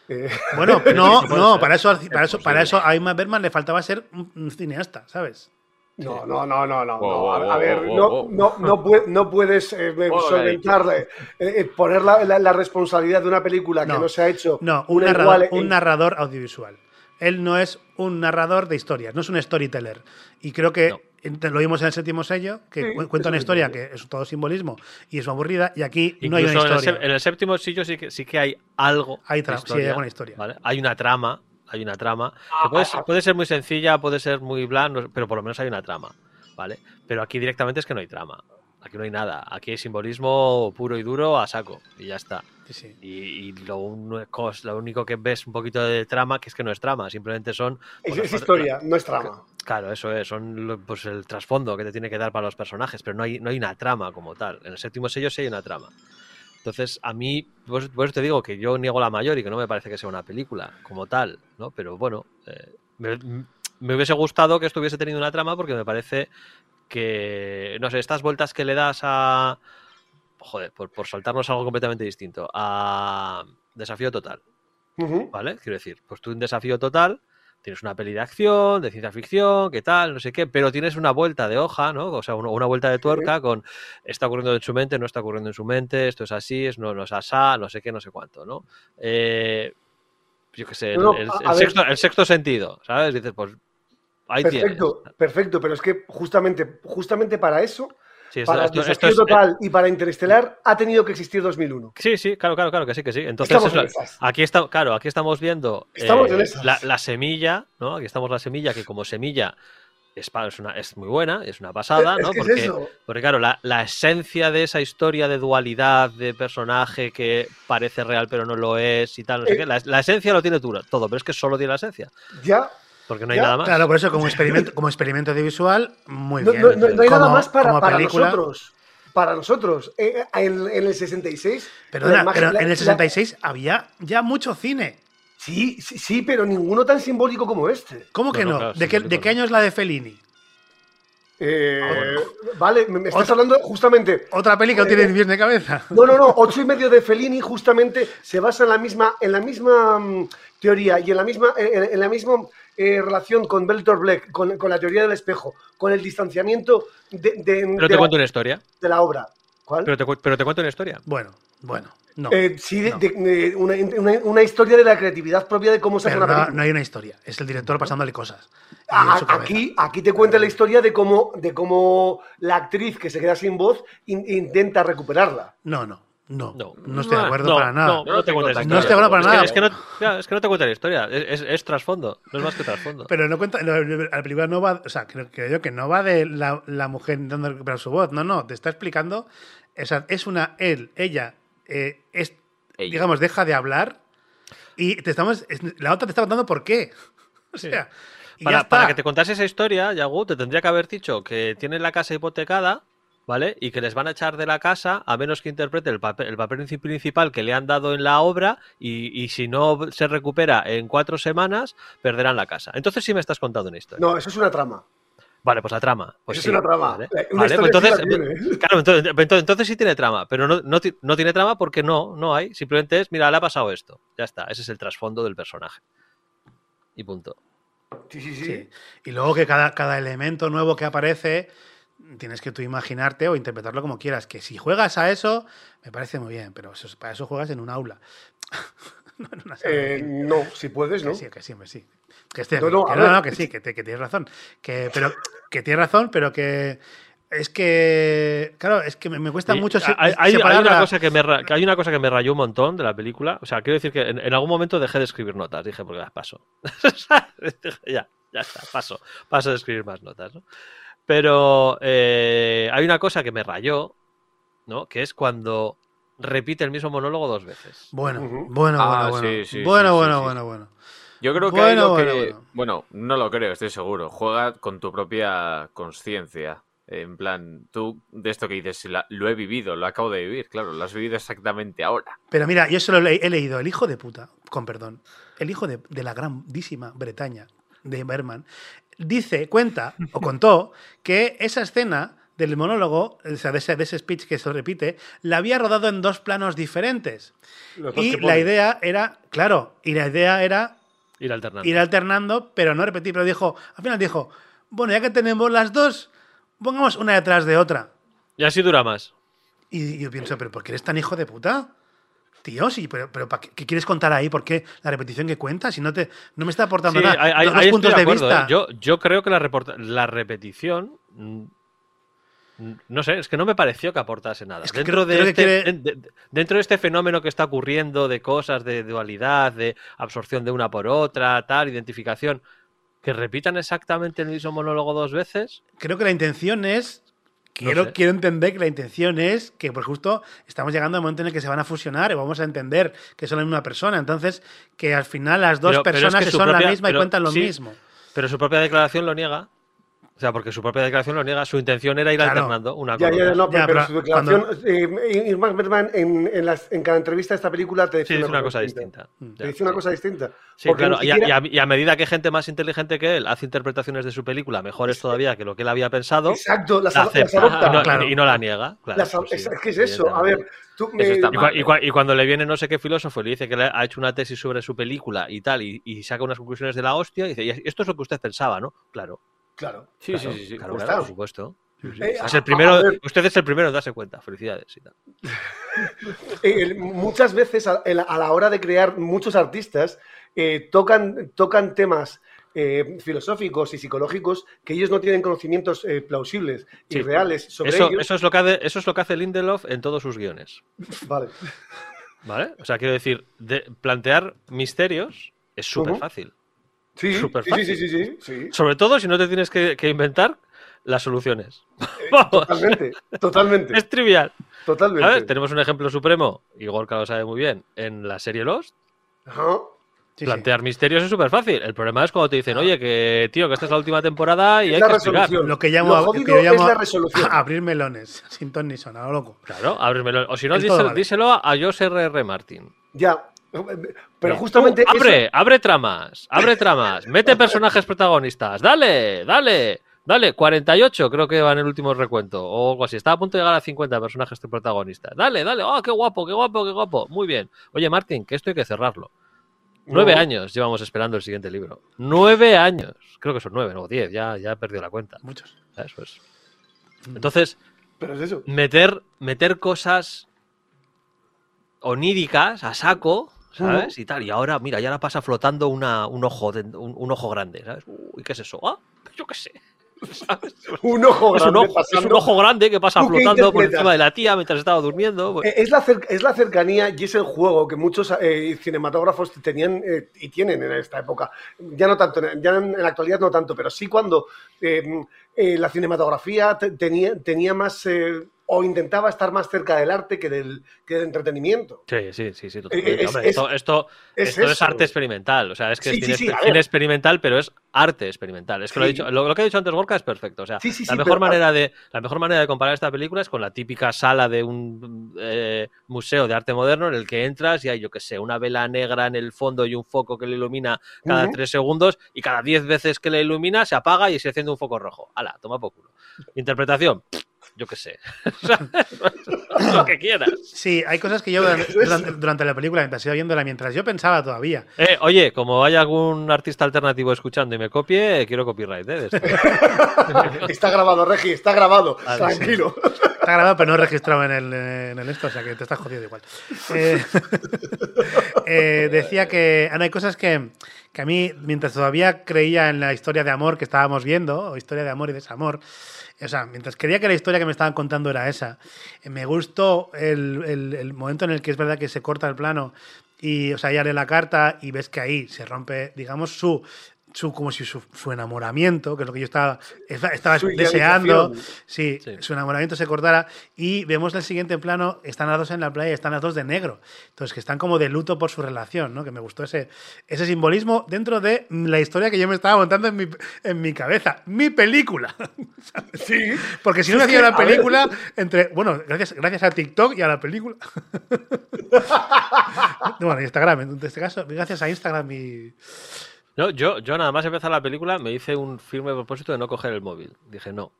Eh, Bueno, no, no, para eso, para eso, para eso a Ingmar Bergman le faltaba ser un, cineasta, ¿sabes? no, no, no, no, no. Wow, no, wow, a, wow, ver, wow, no, wow. no, no, pue- no puedes eh, solventar, eh, poner la, la- la responsabilidad de una película que no se ha hecho. No, un narrador, igual un en- narrador audiovisual. Él no es un narrador de historias, no es un storyteller. Y creo que lo vimos en el séptimo sello, que Sí, cuenta una historia que es todo simbolismo y es aburrida, y aquí no hay una Incluso en el, historia. en el séptimo sillo sí que, sí que hay algo. Hay tra- sí, hay alguna historia. ¿vale? Hay una trama, hay una trama. Ah, que puede, ah, ser- puede ser muy sencilla, puede ser muy blanda, pero por lo menos hay una trama, ¿vale? Pero aquí directamente es que no hay trama. Aquí no hay nada. Aquí hay simbolismo puro y duro a saco. Y ya está. Sí. Y, y lo, único, lo único que ves un poquito de trama, que es que no es trama, simplemente son. Es, pues, es historia, no es trama. Claro, eso es, son pues el trasfondo que te tiene que dar para los personajes, pero no hay, no hay una trama como tal. En el séptimo sello sí hay una trama. Entonces, a mí, por eso te digo que yo niego la mayor y que no me parece que sea una película como tal, ¿no? Pero bueno, eh, me, me hubiese gustado que esto hubiese tenido una trama porque me parece que, no sé, estas vueltas que le das a... Joder, por, por saltarnos algo completamente distinto, a Desafío Total. ¿vale? Quiero decir, pues tú en desafío total tienes una peli de acción, de ciencia ficción, qué tal, no sé qué, pero tienes una vuelta de hoja, ¿no? O sea, una, una vuelta de tuerca con está ocurriendo en su mente, no está ocurriendo en su mente, esto es así, es no, no es asá, no sé qué, no sé cuánto, ¿no? Eh, yo qué sé, el, No, sexto, el sexto sentido, ¿sabes? Dices, pues ahí Perfecto, tienes. perfecto, pero es que justamente, justamente para eso, Sí, esto- para esto- esto es- eh, Total y para Interestelar, ha tenido que existir 2001. Sí, sí, claro, claro, claro, que sí, que sí. Entonces, Estamos en eso- esas. aquí está, claro, aquí estamos viendo Estamos eh, en la, la semilla, ¿no? Aquí estamos la semilla, que como semilla es, una, es muy buena, es una pasada, Es ¿no? que porque, porque, claro, la, la esencia de esa historia de dualidad, de personaje que parece real pero no lo es y tal, no sé Eh. qué, la, la esencia lo tiene todo, todo, pero es que solo tiene la esencia, Ya, porque no hay Ya, nada más. Claro, por eso como experimento, como experimento audiovisual, muy no, bien. no- no- no hay nada más para, como para nosotros. Para nosotros. Eh, en, en el 66. la Perdona, imagen- pero la- en el la- 66 había ya mucho cine. Sí, sí, sí, pero ninguno tan simbólico como este. ¿Cómo que No, no? no, claro, ¿De, qué, ¿De qué año es la de Fellini? Eh, Ah, Vale, me, me estás Otra- hablando justamente. Otra peli que no tiene pies ni cabeza. No, no, no. Ocho y medio de Fellini justamente se basa en la misma, en la misma mm, teoría y en la misma, en, en la misma eh, relación con Beltor Black, con, con la teoría del espejo, con el distanciamiento de, de- Pero de te la, cuento una historia, de la obra. ¿Cuál? pero te, cu- pero te cuento una historia. Bueno, bueno, no. Eh, sí, de- no. de- de una, una- una historia de la creatividad propia de cómo se hace una no, película. no hay una historia. Es el director pasándole cosas. Y A- en su cabeza. aquí, aquí te cuenta la historia de cómo, de cómo la actriz que se queda sin voz in- intenta recuperarla. No, no, no. No, No. estoy de acuerdo no, para nada. No, no te cuento No estoy de acuerdo para Es que- nada. Es que, no, ya, es que no te cuento la historia, es, es- es trasfondo, no es más que trasfondo. Pero no cuenta, no, la película no va, o sea, creo, creo yo que no va de la, la mujer intentando recuperar su voz, no, no, te está explicando, o sea, es una él, ella, eh, es, Ella. digamos, deja de hablar y te estamos, es- la otra te está contando por qué. O sea, Para, que te contase esa historia, Yagu, te tendría que haber dicho que tienen la casa hipotecada, ¿vale? Y que les van a echar de la casa a menos que interprete el papel, el papel princi- principal que le han dado en la obra y, y si no se recupera en cuatro semanas, perderán la casa. Entonces sí me estás contando una historia. No, eso es una trama. Vale, pues la trama. Pues Eso sí, es una trama. Vale, Eh, una Vale, pues entonces, tiene. claro, entonces, entonces- entonces sí tiene trama, pero no, no, no tiene trama porque no, no hay. Simplemente es, mira, le ha pasado esto. Ya está, ese es el trasfondo del personaje. Y punto. Sí, sí, sí. Sí. Y luego que cada, cada elemento nuevo que aparece, tienes que tú imaginarte o interpretarlo como quieras. Que si juegas a eso, me parece muy bien, pero eso, para eso juegas en un aula. no en una sala Eh, no, si puedes, ¿no? Que sí, que sí. Que, esté- No, no, que a no, no, que sí, que, te- que tienes razón. Que, pero, que tienes razón, pero que es que, claro, es que me, me cuesta mucho se- hay, hay- una la- cosa que me, que hay una cosa que me rayó un montón de la película. O sea, quiero decir que en, en algún momento dejé de escribir notas. Dije, porque las paso. Dije, ya, ya está, paso. Paso de escribir más notas. ¿no? Pero eh, hay una cosa que me rayó, ¿no? Que es cuando repite el mismo monólogo dos veces. Bueno, bueno, Ah, bueno, bueno. sí, sí, bueno, sí, bueno, sí, bueno, sí. bueno. Yo creo que Bueno, lo que. bueno, Bueno, bueno. no lo creo, estoy seguro. Juega con tu propia conciencia. En plan, tú de esto que dices, lo he vivido, lo acabo de vivir, claro, lo has vivido exactamente ahora. Pero mira, yo solo he, he leído El hijo de puta, con perdón, el hijo de, de la grandísima Bretaña de Berman, dice, cuenta o contó que esa escena del monólogo, o sea, de ese, de ese speech que se repite, la había rodado en dos planos diferentes. Y la idea era, claro, y la idea era Ir alternando. ir alternando, pero no repetir. Pero dijo, al final dijo, bueno, ya que tenemos las dos, pongamos una detrás de otra. Y así dura más. Y yo pienso, ¿pero por qué eres tan hijo de puta? Tío, sí, pero, pero ¿para qué, qué quieres contar ahí? ¿Por qué la repetición que cuentas? Si no, te, no me está aportando Sí, nada. hay- Los puntos de, acuerdo, vista. ¿eh? Yo, yo creo que la, la repetición. mm, No sé, es que no me pareció que aportase nada. Es que dentro, creo- de creo que este, quiere- en- de- dentro de este fenómeno que está ocurriendo de cosas, de dualidad, de absorción de una por otra, tal, identificación, que repitan exactamente el mismo monólogo dos veces. Creo que la intención es. Quiero, sé. quiero entender que la intención es que, pues justo, estamos llegando al momento en el que se van a fusionar y vamos a entender que son la misma persona. Entonces, que al final las dos Pero- pero es personas que son propia- la misma y cuentan lo sí. mismo. Pero su propia declaración lo niega. O sea, porque su propia declaración lo niega. Su intención era ir Claro. alternando una Ya, con ya, otra. no, pero, Ya, pero pero su declaración. eh, Irma Bergman en, en, las- en cada entrevista de esta película te Sí, dice es una cosa distinta. Te Ya, dice una sí. cosa distinta. Sí, Porque claro. Y a, siquiera- y a- y a medida que gente más inteligente que él hace interpretaciones de su película mejores todavía que lo que él había pensado, Exacto, las, la las acepta adopta. y no, Claro. y no la niega. Claro, Las- pues sí, es, que es eso. A ver, tú me- Y, mal. y cuando le viene no sé qué filósofo y le dice que le ha hecho una tesis sobre su película y tal, y, y saca unas conclusiones de la hostia, y dice, "Y esto es lo que usted pensaba, ¿no? Claro, Claro. Sí, claro, sí, sí. sí. claro, pues por supuesto. Sí, sí. Eh, Es el primero, usted es el primero en darse cuenta. Felicidades. y tal. Eh, el- muchas veces a, el- a la hora de crear muchos artistas eh, tocan, tocan temas eh, filosóficos y psicológicos que ellos no tienen conocimientos eh, plausibles y Sí. reales sobre Eso, ellos. eso, es lo que hace, eso es lo que hace Lindelof en todos sus guiones. Vale. ¿Vale? O sea, quiero decir, de, plantear misterios es súper fácil. Sí, sí, sí, sí, sí, sí. Sobre todo si no te tienes que, que inventar las soluciones. Vamos, Totalmente, totalmente, es trivial. totalmente. ¿Sabes? Tenemos un ejemplo supremo, y Gorka lo sabe muy bien, en la serie Lost. Ajá. Sí, sí. Plantear misterios es súper fácil. El problema es cuando te dicen, oye, que tío, que esta es la última temporada y Es hay la que explicar. resolución. Lo que llamo, Lo que yo llamo es la abrir melones, sin ton ni son, a lo loco. Claro, ábremelo. O si no, vale. díselo a José R.R. Martin. Ya. Pero Tú, justamente. eso- abre, abre tramas, abre tramas, mete personajes protagonistas, dale, dale, dale, 48 creo que va en el último recuento, o algo así, está a punto de llegar a 50 personajes protagonistas, dale, dale, oh, qué guapo, qué guapo, qué guapo, muy bien. Oye, Martín, que esto hay que cerrarlo. Nueve No. años llevamos esperando el siguiente libro. Nueve años. Creo que son nueve, no, diez, ya, ya he perdido la cuenta. Muchos. Pues- Entonces, Pero es eso. meter, meter cosas oníricas a saco, ¿sabes? Y tal. Y ahora, mira, ya ahora pasa flotando una, un, ojo de- un, un ojo grande, ¿sabes? Uy, ¿qué es eso? Ah, yo qué sé. ¿Sabes? Un ojo Es un grande ojo, es un ojo grande que pasa ¿Tú qué flotando por encima de la tía mientras estaba durmiendo. pues- Eh, Es la, es la cercanía y es el juego que muchos eh, cinematógrafos tenían eh, y tienen en esta época. Ya no tanto, ya en, en la actualidad no tanto, pero sí cuando eh, eh, la cinematografía te- tenía, tenía más eh, o intentaba estar más cerca del arte que del, que del entretenimiento. Sí, sí, sí, sí. totalmente. Eh, es- Hombre, es- esto, esto, Es esto es arte experimental. O sea, es que Sí, es cine, sí, sí, a cine ver. experimental, pero es arte experimental. Es que lo, he dicho, lo, lo que ha dicho antes Gorka es perfecto. O sea, la, mejor pero- manera de, la mejor manera de comparar esta película es con la típica sala de un eh, museo de arte moderno en el que entras y hay, yo qué sé, una vela negra en el fondo y un foco que le ilumina cada tres segundos y cada diez veces que le ilumina se apaga y se enciende un foco rojo. ¡Hala! Toma por culo. Interpretación. Yo qué sé. lo que quieras. Sí, hay cosas que yo durante, la película, mientras iba viéndola, mientras yo pensaba todavía. Eh, oye, como hay algún artista alternativo escuchando y me copie, quiero copyright. ¿eh? de esto. Está grabado, Regi, está grabado. Vale, sí. Grabado, pero no registrado en el, en el esto, o sea que te estás jodido igual. Eh, eh, decía que Ana, hay cosas que, que a mí, mientras todavía creía en la historia de amor que estábamos viendo, o historia de amor y desamor, o sea, mientras creía que la historia que me estaban contando era esa, eh, me gustó el, el- momento en el que es verdad que se corta el plano y, o sea, ya lee la carta y ves que ahí se rompe, digamos, su, su como si su, su enamoramiento, que es lo que yo estaba, estaba Su deseando, sí, Sí. su enamoramiento se cortara y vemos el siguiente plano, están las dos en la playa, están las dos de negro, entonces que están como de luto por su relación, ¿no? Que me gustó ese, ese simbolismo dentro de la historia que yo me estaba montando en mi, en mi cabeza, mi película. Sí. Porque si no me hacía que, una a ver. película entre, bueno, gracias, gracias a TikTok y a la película. bueno, Instagram, en este caso, gracias a Instagram y... No, yo, yo nada más empezar la película me hice un firme propósito de no coger el móvil. Dije, no,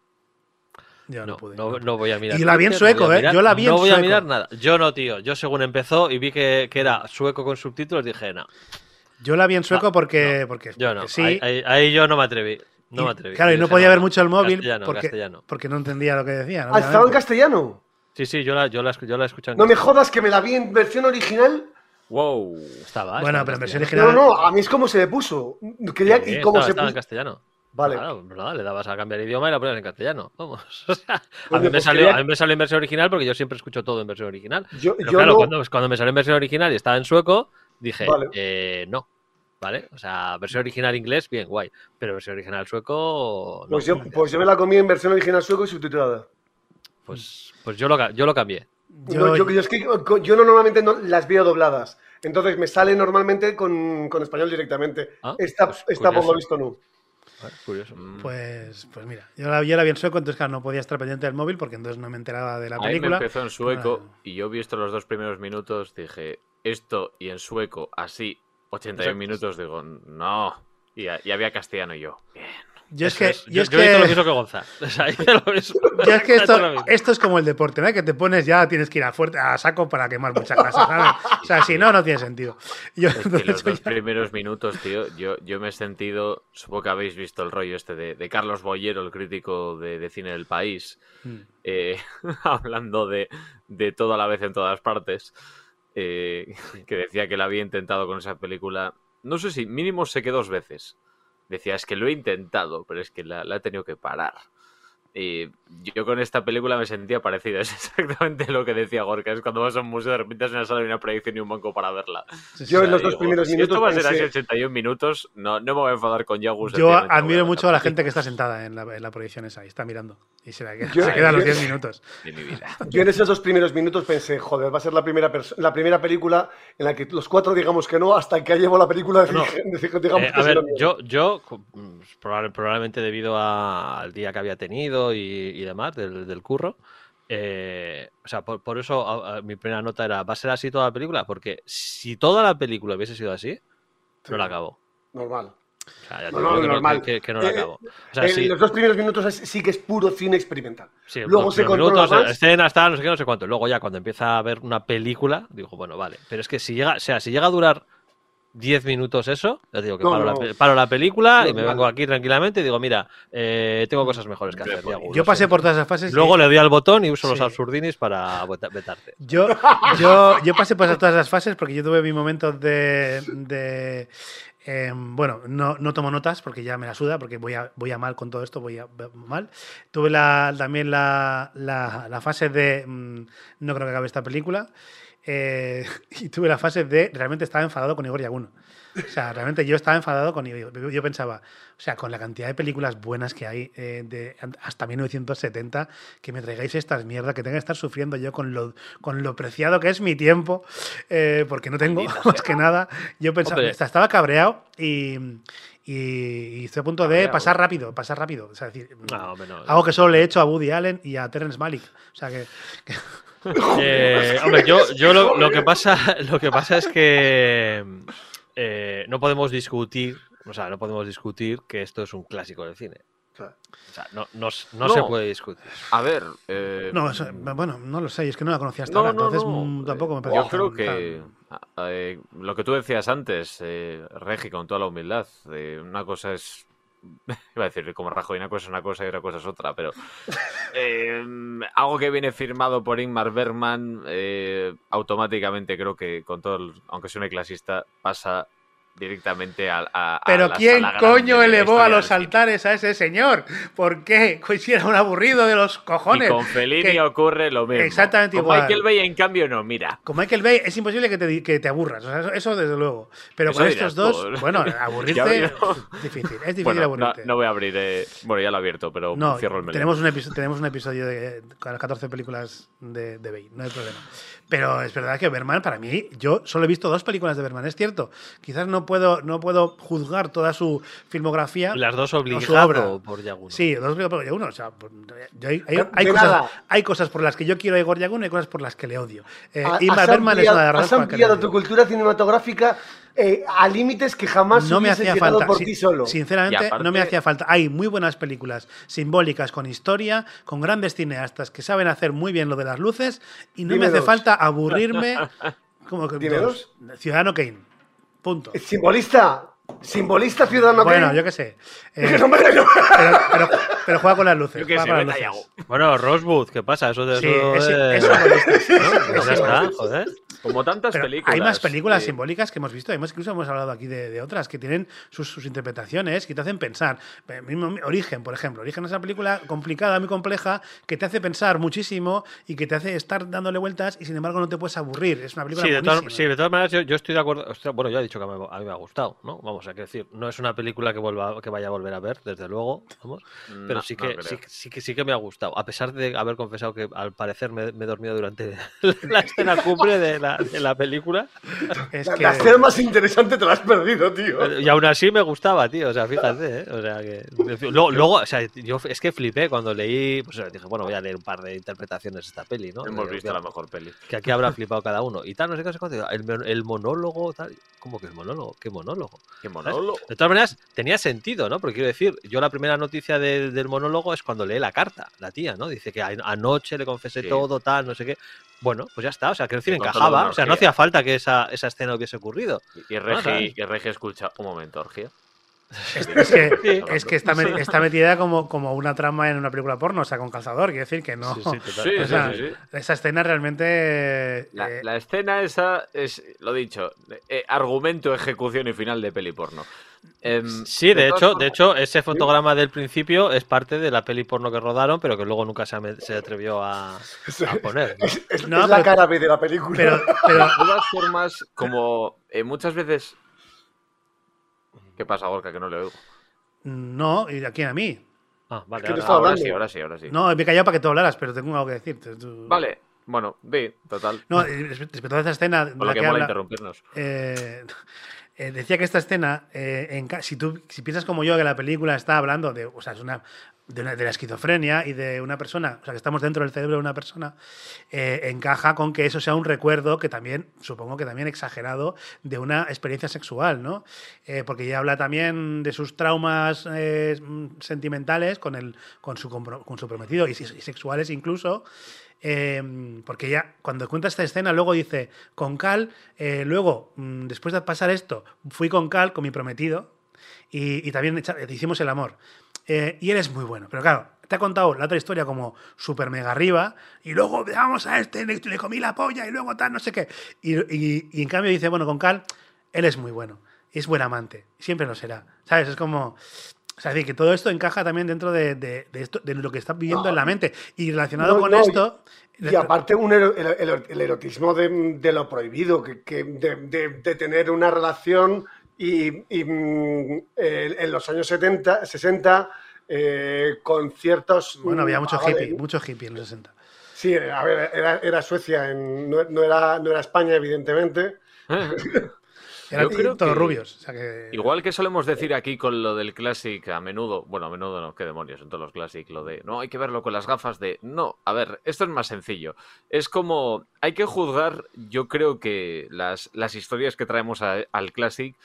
Yo no, no, pude. no, no voy a mirar. Y la vi en no sueco, a ¿eh? mirar- Yo la vi en No voy a sueco. mirar nada. Yo no, tío. Yo según empezó y vi que, que era sueco con subtítulos, dije, no, Yo la vi en sueco No, porque, porque, yo no. porque sí. Ahí, ahí- ahí yo no me atreví. No Y, me atreví. Claro, y no podía ver mucho el móvil Castellano, porque, castellano. porque no entendía lo que decían. Ah, estaba en castellano. Sí, sí, yo la, yo la, yo la escuché en No me jodas que me la vi en versión original. Wow. Estaba, Bueno, estaba pero en versión original. No, no, a mí es como se le puso. Quería, Sí, y cómo estaba, se estaba en castellano. Vale. Claro, pues nada, le dabas a cambiar idioma y la ponías en castellano. Vamos. O sea, a, mí me pues salió, a mí me salió en versión original porque yo siempre escucho todo en versión original. Yo, Pero yo claro, no- cuando, cuando me salió en versión original y estaba en sueco, dije, Vale. eh, no. ¿Vale? O sea, versión original inglés, bien, guay. Pero versión original sueco, no. pues, yo, pues yo me la comí en versión original sueco y subtitulada. Pues, pues yo, lo, yo lo cambié. Yo- No, yo, yo es que yo no normalmente no las veo dobladas. Entonces me sale normalmente con, con español directamente. Ah, esta pues esta por curioso. lo visto no. Vale, curioso. Mm. Pues, pues mira, yo la, yo la vi en sueco, entonces claro, no podía estar pendiente del móvil porque entonces no me enteraba de la A mí película. me empezó en sueco y yo visto los dos primeros minutos dije, esto y en sueco así, 81 Exacto. minutos, digo, no. Y, y había castellano y yo. Bien. Yo es que, es. yo Yo, es yo hice lo que, mismo que Gonzalo. O sea, hice lo mismo. yo es que esto, esto es como el deporte, ¿no? Que te pones ya, tienes que ir a, fuerte, a saco para quemar mucha grasa, ¿sabes? O sea, si no, no tiene sentido. Yo, Es que entonces, los dos ya- primeros minutos, tío, yo, yo me he sentido, supongo que habéis visto el rollo este de, de Carlos Boyero, el crítico de, de cine del país, Mm. eh, hablando de, de todo a la vez en todas partes, eh, que decía que la había intentado con esa película, no sé si mínimo sé que dos veces. Decía, es que lo he intentado, pero es que la, la he tenido que parar. Y yo con esta película me sentía parecido. Es exactamente lo que decía Gorka. Es cuando vas a un museo, de repente es una sala y una proyección y un banco para verla. Sí, sí. Yo O en sea, los dos digo, primeros si minutos Esto va a ser así pensé- 81 minutos. No, no me voy a enfadar con Yagus. Yo admiro mucho a la gente que está sentada en la, en la proyección esa y está mirando. Y se, la queda, Yo- se queda a los yo- 10 minutos. de mi vida. Yo en esos dos primeros minutos pensé, joder, va a ser la primera, la primera película en la que los cuatro digamos que no hasta que llevo la película de No. digamos Eh, que a ver, yo, yo mm, probable- probablemente debido a- al día que había tenido y, y demás del, del curro, eh, o sea, por, por eso a- a- mi primera nota era, ¿va a ser así toda la película? Porque si toda la película hubiese sido así, Sí. no la acabo. Normal. O sea, ya te No, digo no, que, normal. que- que no la Eh, acabo. O sea, En sí, los dos primeros minutos es- sí que es puro cine experimental. sí, luego se controla minutos, más. escenas, tal, no sé qué, no sé cuánto. Luego ya cuando empieza a ver una película, digo, bueno, vale. Pero es que si llega, o sea, si llega a durar 10 minutos eso, ya digo que No, paro, no. La, pe- paro la película y me vengo aquí tranquilamente y digo, mira, eh, tengo cosas mejores que hacer. Diago, Yo pasé siento. por todas esas fases. Luego y- le doy al botón y uso los absurdinis para veta- vetarte. Yo, yo, yo pasé por todas las fases porque yo tuve mi momento de. de, em, bueno, no, no tomo notas porque ya me la suda, porque voy a, voy a mal con todo esto, voy a mal. Tuve la, también la, la, la fase de. mm, no creo que acabe esta película. eh, y tuve la fase de. Realmente estaba enfadado con Igor Yaguno. O sea, realmente yo estaba enfadado con. Yo- Yo pensaba, o sea, con la cantidad de películas buenas que hay eh, de hasta 1970, que me traigáis estas mierdas, que tenga que estar sufriendo yo con lo, con lo preciado que es mi tiempo, eh, porque no tengo más que nada. Yo pensaba, Hombre. esta- estaba cabreado y, y, estoy a punto de pasar rápido, pasar rápido. O sea, decir, No, hombre, no. algo que solo le he hecho a Woody Allen y a Terrence Malick. O sea, que, que- Eh, hombre, yo, yo lo, lo que pasa, lo que pasa es que eh, no podemos discutir, o sea, no podemos discutir que esto es un clásico del cine. O sea, no, no, no No. se puede discutir. A ver. eh, no, eso- bueno, no lo sé, es que no la conocía hasta No, ahora, no, entonces no, mm, tampoco me parece Yo creo tan- que tan- eh, lo que tú decías antes, eh, Regi, con toda la humildad, eh, una cosa es. Iba a decir, como Rajoy, una cosa es una cosa y otra cosa es otra, pero. eh, algo que viene firmado por Ingmar Bergman, eh, automáticamente creo que, con todo. el- aunque sea un clasista, pasa directamente a. a- Pero ¿quién coño elevó a los altares a ese señor? ¿Por qué? Pues era un aburrido de los cojones. Y con Fellini que- ocurre lo mismo. Exactamente con igual. Michael Bay, en cambio, no, mira. Con Michael Bay es imposible que te, que te aburras. O sea, eso, eso desde luego. Pero Eso con estos dos, bueno, aburrirte es difícil. Es difícil Bueno, no, aburrirte. no voy a abrir. eh, Bueno, ya lo he abierto, pero No, cierro el melón. tenemos un, episodio, tenemos un episodio de con las 14 películas de, de Bay, no hay problema. Pero es verdad que Berman, para mí, yo solo he visto dos películas de Berman, es cierto. Quizás no puedo, no puedo juzgar toda su filmografía. Las dos su obligado obra. por Yaguno. Sí, dos películas por Yaguno. O sea, yo hay, hay- cosas, hay cosas por las que yo quiero a Igor Yaguno y hay cosas por las que le odio. Eh, es una de las has ampliado tu cultura cinematográfica eh, a límites que jamás no me hacía falta. por ti solo. Sinceramente, aparte- no me hacía falta. Hay muy buenas películas simbólicas con historia, con grandes cineastas que saben hacer muy bien lo de las luces y no Dime me hace dos. falta aburrirme. como que Dime dos. Ciudadano Kane. Punto. Simbolista. Simbolista ciudadano Bueno, Kane. yo qué sé. Eh, No me- no- pero, pero- pero juega con las luces. Yo qué juega sé, con las vete luces. allá. Bueno, Rosewood, ¿qué pasa? Eso de Sí, eso es, de- es simbolista. ¿no? Pues ya está, joder. Como tantas Pero películas. hay más películas simbólicas que hemos visto, hemos, incluso hemos hablado aquí de, de otras que tienen sus, sus interpretaciones que te hacen pensar. Eh, mismo Origen, por ejemplo. Origen es una película complicada, muy compleja, que te hace pensar muchísimo y que te hace estar dándole vueltas y sin embargo no te puedes aburrir. Es una película Sí de, todas, sí, de todas maneras, yo, yo estoy de acuerdo. Bueno, ya he dicho que a mí, a mí me ha gustado, ¿no? Vamos, que decir, no es una película que vuelva que vaya a volver a ver, desde luego, vamos. Pero no, sí, no que, creo. sí, sí que sí que me ha gustado. A pesar de haber confesado que al parecer me, me he dormido durante la escena cumbre de la, de la película. Es La, que- la escena más interesante te la has perdido, tío. Y aún así me gustaba, tío. O sea, fíjate, ¿eh? O sea, que. Luego, luego, o sea, yo es que flipé cuando leí. Pues dije, bueno, voy a leer un par de interpretaciones de esta peli, ¿no? Hemos De- visto la mejor peli. que aquí habrá flipado cada uno. Y tal, no sé qué, no sé cuánto. El, el monólogo, tal. ¿Cómo que el monólogo? ¿Qué monólogo? Qué ¿Sabes? monólogo. De todas maneras, tenía sentido, ¿no? Porque quiero decir, yo la primera noticia de- del monólogo es cuando lee la carta, la tía, ¿no? Dice que anoche le confesé Sí. todo, tal, no sé qué. Bueno, pues ya está, o sea, quiero decir, Que toda encajaba, o sea, no hacía falta que esa, esa escena hubiese ocurrido. Y y Regi escucha. Un momento, Orgía. Es, es que, Sí. es que está, me- está metida como, como una trama en una película porno, o sea, con calzador, quiere decir que no. Sí, sí, total. Sí, O sí, sea, sí, sí. Esa escena realmente. La, eh, la escena esa es, lo dicho, eh, argumento, ejecución y final de peli porno. Em, Sí, de hecho, de hecho, ese fotograma del principio es parte de la peli porno que rodaron, pero que luego nunca se, atrevió a, a poner. ¿no? Es, es- No, es la pero- cara B de la película. pero, pero, De todas formas, como eh, muchas veces... ¿Qué pasa, Gorka? Que no le oigo. no, ¿y a quién? A mí. Ah, vale, Es que ahora- Ahora hablando. sí, ahora sí, ahora sí. No, me he callado para que tú hablaras, pero tengo algo que decirte. tú- Vale, bueno, di, total. No, respecto a esa escena de Con lo la que que mola habla, interrumpirnos. eh, eh, decía que esta escena, eh, si tú si piensas como yo que la película está hablando de, o sea, es una, de, la esquizofrenia y de una persona, o sea, que estamos dentro del cerebro de una persona, eh, encaja con que eso sea un recuerdo que también, supongo que también exagerado, de una experiencia sexual, ¿no? Porque ella habla también de sus traumas sentimentales con, el, con, su, con su prometido y sexuales incluso. Eh, porque ella, cuando cuenta esta escena, luego dice, con Cal, eh, luego, mm, después de pasar esto, fui con Cal, con mi prometido, y, y también hicimos el amor. Eh, y él es muy bueno, pero claro, te ha contado la otra historia como super mega arriba, y luego vamos a este, le, le comí la polla, y luego tal, no sé qué. Y en cambio dice, bueno, con Cal, él es muy bueno, es buen amante, siempre lo será. ¿Sabes? Es como... O sea, es decir, que todo esto encaja también dentro de, de- de esto, de lo que está viviendo No, en la mente. Y relacionado no, con no, esto... Y aparte un ero- el, el- el erotismo de, de lo prohibido, que, que de, de- de tener una relación y, y, mm, en los años 70, 60 eh, con ciertos... Bueno, había mm, mucho ah, vale, hippie, mucho hippie en los 60. Sí, a ver, era, era Suecia, en- no, no era, no era España, evidentemente. Eran Yo creo todos que- rubios. o sea que- Igual que solemos decir aquí con lo del Classic a menudo, bueno, a menudo no, qué demonios, en todos los Classic, lo de no hay que verlo con las gafas de no, a ver, esto es más sencillo. Es como, hay que juzgar, yo creo que las, las historias que traemos a- al Classic,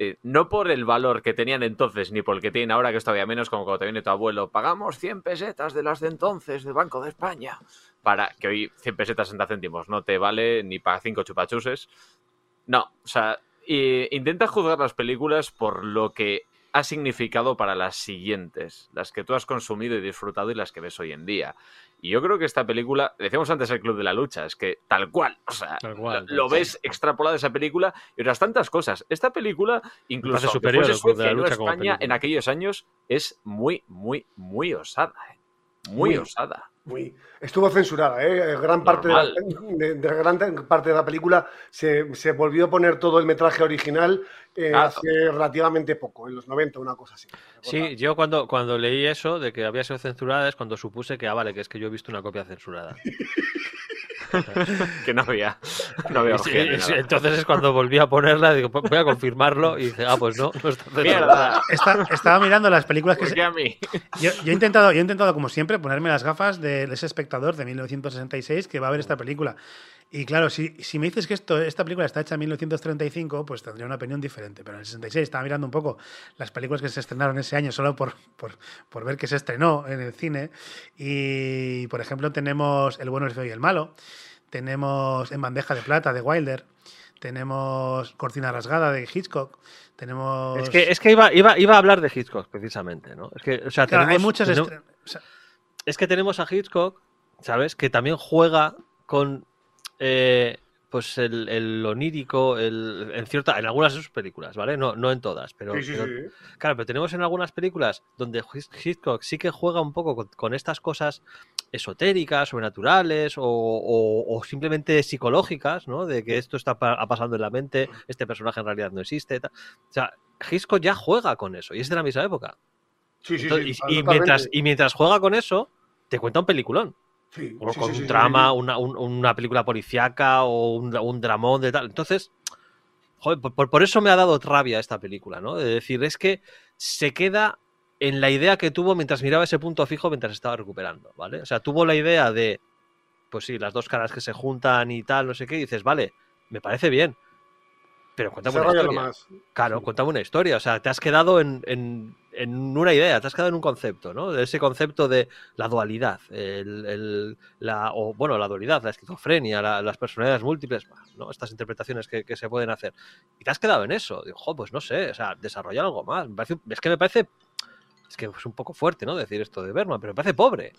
eh, no por el valor que tenían entonces, ni por el que tienen ahora, que es todavía menos, como cuando te viene tu abuelo, pagamos 100 pesetas de las de entonces del Banco de España, para que hoy 100 pesetas 60 céntimos no te vale ni para 5 chupachuses. No, o sea, eh, intenta juzgar las películas por lo que ha significado para las siguientes, las que tú has consumido y disfrutado y las que ves hoy en día. Y yo creo que esta película, decíamos antes el Club de la Lucha, es que tal cual, o sea, Tal cual, lo, ves extrapolado de esa película y otras tantas cosas. Esta película, incluso superior Club de la no Lucha España, en aquellos años es muy, muy, muy osada. ¿eh? Muy, Muy. osada. Muy, estuvo censurada, ¿eh? Gran parte de la, Normal. de- de gran parte de la película se, se volvió a poner todo el metraje original eh, Claro. hace relativamente poco, en los 90, una cosa así. Sí, yo cuando, cuando leí eso de que había sido censurada es cuando supuse que, ah, vale, que es que yo he visto una copia censurada. Que no había, no había Y y nada. entonces es cuando volví a ponerla, digo, "Pues voy a confirmarlo y dice, ah, pues no, no está. Mierda, Está- estaba mirando las películas que ¿por se- a mí? yo, yo he intentado, yo he intentado, como siempre, ponerme las gafas de ese espectador de 1966 que va a ver esta película. Y claro, si, si me dices que esto, esta película está hecha en 1935, pues tendría una opinión diferente. Pero en el 66 estaba mirando un poco las películas que se estrenaron ese año solo por, por, por ver que se estrenó en el cine. Y, por ejemplo, tenemos El bueno, el feo y el malo. Tenemos En bandeja de plata de Wilder. Tenemos Cortina rasgada de Hitchcock. Tenemos... Es que, es que iba, iba, iba a hablar de Hitchcock, precisamente, ¿no? Es que, o sea, Claro, hay tenemos- muchos tenemos- estre- o sea, es que tenemos a Hitchcock, ¿sabes? Que también juega con eh, pues el, el onírico, el, en cierta, en algunas de sus películas, ¿vale? No, no en todas, pero, Sí, sí, pero- sí. claro, pero tenemos en algunas películas donde Hit- Hitchcock sí que juega un poco con, con estas cosas esotéricas, sobrenaturales o, o- o simplemente psicológicas, ¿no? De que esto está pa- pasando en la mente, este personaje en realidad no existe. tal. O sea, Hitchcock ya juega con eso y es de la misma época. Sí, sí, Entonces, sí, y- mientras, y mientras juega con eso, te cuenta un peliculón. Sí, O con un drama. Una, un- una película policiaca o un, un dramón de tal. Entonces, joder, por, por eso me ha dado rabia esta película, ¿no? De decir, es que se queda en la idea que tuvo mientras miraba ese punto fijo mientras estaba recuperando, ¿vale? O sea, tuvo la idea de, pues sí, las dos caras que se juntan y tal, no sé qué, y dices, vale, me parece bien. Pero cuéntame una historia. más. Claro, cuéntame una historia. O sea, te has quedado en, en- en una idea, te has quedado en un concepto, ¿no? De ese concepto de la dualidad, el, el- la, o bueno, la dualidad, la esquizofrenia, la- las personalidades múltiples, ¿no? Estas interpretaciones que, que se pueden hacer. Y te has quedado en eso. Digo, jo, pues no sé, o sea, desarrollar algo más. Me parece- es que me parece, es que es un poco fuerte, ¿no? Decir esto de Berman, pero me parece pobre.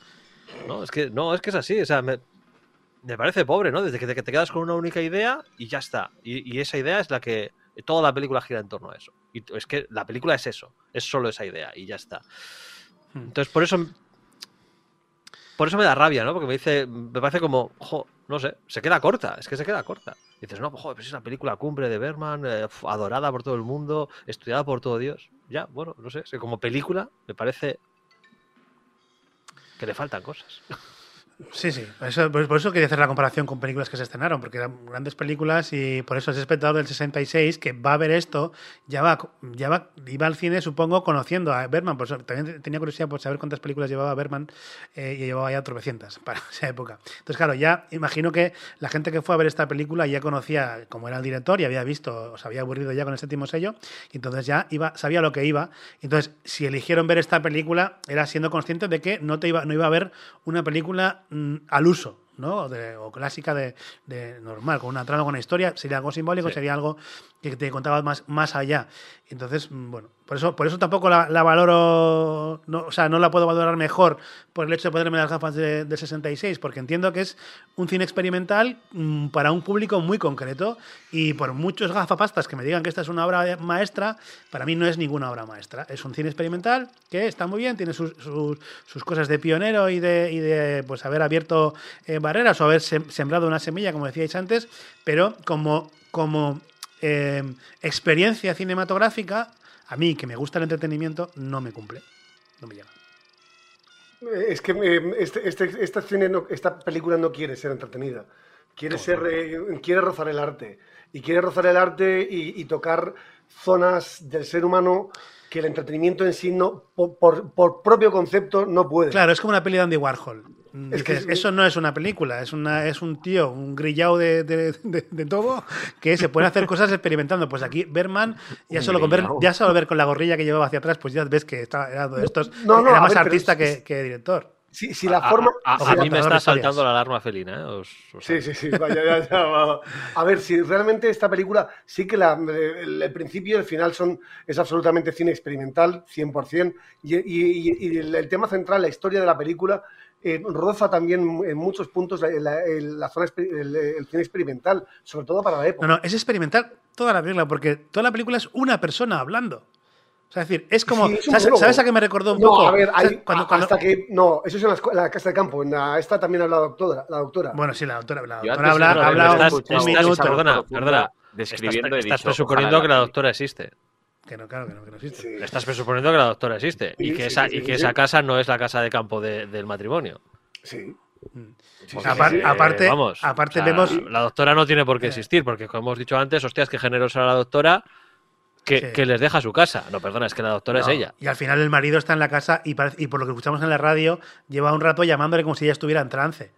No, es que, no, es que es así, o sea, me, me parece pobre, ¿no? Desde que te, que te quedas con una única idea y ya está. Y, y esa idea es la que toda la película gira en torno a eso. Y es que la película es eso, es solo esa idea y ya está. Hmm. Entonces, por eso. Por eso me da rabia, ¿no? Porque me dice. Me parece como. Jo, no sé, se queda corta, es que se queda corta. Dices, no, pues, joder, pues es la película cumbre de Berman, eh, adorada por todo el mundo, estudiada por todo Dios. Ya, bueno, no sé, como película me parece. que le faltan cosas. Sí, sí. Por eso, por eso quería hacer la comparación con películas que se estrenaron, porque eran grandes películas y por eso ese espectador del 66 que va a ver esto, ya va, ya va, iba al cine, supongo, conociendo a Berman. Por eso también tenía curiosidad por saber cuántas películas llevaba Berman eh, y llevaba ya tropecientas para esa época. Entonces, claro, ya imagino que la gente que fue a ver esta película ya conocía cómo era el director y había visto, o se había aburrido ya con el séptimo sello, y entonces ya iba, sabía lo que iba. Entonces, si eligieron ver esta película, era siendo consciente de que no, te iba, no iba a ver una película mm, al uso. ¿no? O, de- o clásica de, de normal, con una trama, con una historia, sería algo simbólico, Sí. sería algo que te contaba más, más allá. Entonces, mm, bueno, por eso, por eso tampoco la, la valoro, no, o sea, no la puedo valorar mejor por el hecho de ponerme las gafas de, de 66, porque entiendo que es un cine experimental mm, para un público muy concreto y por muchos gafapastas que me digan que esta es una obra maestra, para mí no es ninguna obra maestra. Es un cine experimental que está muy bien, tiene sus, sus, sus cosas de pionero y de, y de pues haber abierto eh, barreras o haber sem- sembrado una semilla, como decíais antes, pero como, como eh, experiencia cinematográfica, a mí que me gusta el entretenimiento, no me cumple. No me llega. Es que eh, este, este- esta, cine no- esta película no quiere ser entretenida. Quiere, ser, eh, quiere rozar el arte. Y quiere rozar el arte y, y tocar zonas del ser humano que el entretenimiento en sí, no, por, por- por propio concepto, no puede. Claro, es como una peli de Andy Warhol. Mm, Es que eso no es una película, es, una, es un tío, un grillado de, de- de- de todo, que se puede hacer cosas experimentando. Pues aquí Berman, ya solo, con ver, ya solo ver con la gorrilla que llevaba hacia atrás, pues ya ves que estaba, era de estos, No, no, era a más ver, artista es- que, que director. Si, si la A- forma. a, a- a mí me está historias. saltando la alarma felina, ¿eh? Os- os Sí, sí, sí, vaya, ya, ya, va. A ver, si realmente esta película, sí que la- el, el principio y el final son, es absolutamente cine experimental, 100%, y, y- y- y el, el tema central, la historia de la película, eh, roza también en muchos puntos la, la- el- la zona, el, el cine experimental, sobre todo para la época. No, no, es experimental toda la película, porque toda la película es una persona hablando. O sea, es decir, es como. Sí, es un ¿sabes, a qué me recordó un No, poco? a ver, hay- Cuando- hasta que. No, eso es en la, la casa de campo. En la, esta también habla la doctora. La doctora. Bueno, sí, la doctora, la doctora habla, habla un, un estás- minuto. perdona, perdona. Describiendo estás, estás dicho, presuponiendo que la la doctora existe. Que no, claro que no, que no existe. Sí. Estás presuponiendo que la doctora existe. Sí, y que, sí, esa, sí, y sí, que sí. esa casa no es la casa de campo de- del matrimonio. Sí. Mm. Sí, Porque, sí, Apar- sí. eh, aparte- vamos, aparte o sea, vemos- La doctora no tiene por qué Eh. existir, porque como hemos dicho antes, hostias, qué generosa la doctora que, Sí. que les deja su casa. No, perdona, es que la doctora No, es ella. Y al final el marido está en la casa y, y por lo que escuchamos en la radio, lleva un rato llamándole como si ella estuviera en trance.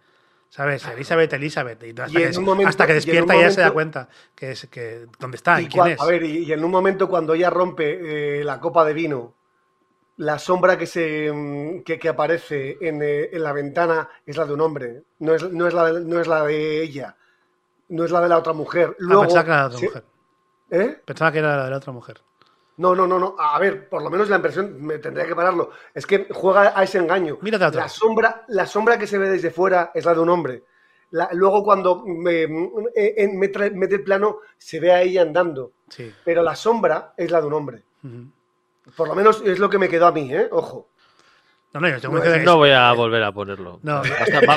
¿Sabes? Elizabeth, Elizabeth. Y hasta, Y que, momento- hasta y despierta ya se da cuenta que es que dónde está y, Y quién es. A ver, y, y en un momento cuando ella rompe eh, la copa de vino, la sombra que se mm, que, que aparece en, eh, en la ventana es la de un hombre, no es, no es, la, de, no es la de ella, no es la de la otra mujer. Ah, pensaba que era la otra se- mujer. ¿Eh? Pensaba que era la de la otra mujer. No, no, no, no. A ver, por lo menos la impresión, me tendría que pararlo. Es que juega a ese engaño. Mírate otra La sombra, la sombra que se ve desde fuera es la de un hombre. La- luego cuando me, eh, en- me trae- mete el plano, se ve a ella andando. Sí. Pero la sombra es la de un hombre. Por lo menos es lo que me quedó a mí, ¿eh? Ojo. No, no, yo estoy No, convencido de que No es- voy a volver a ponerlo. No.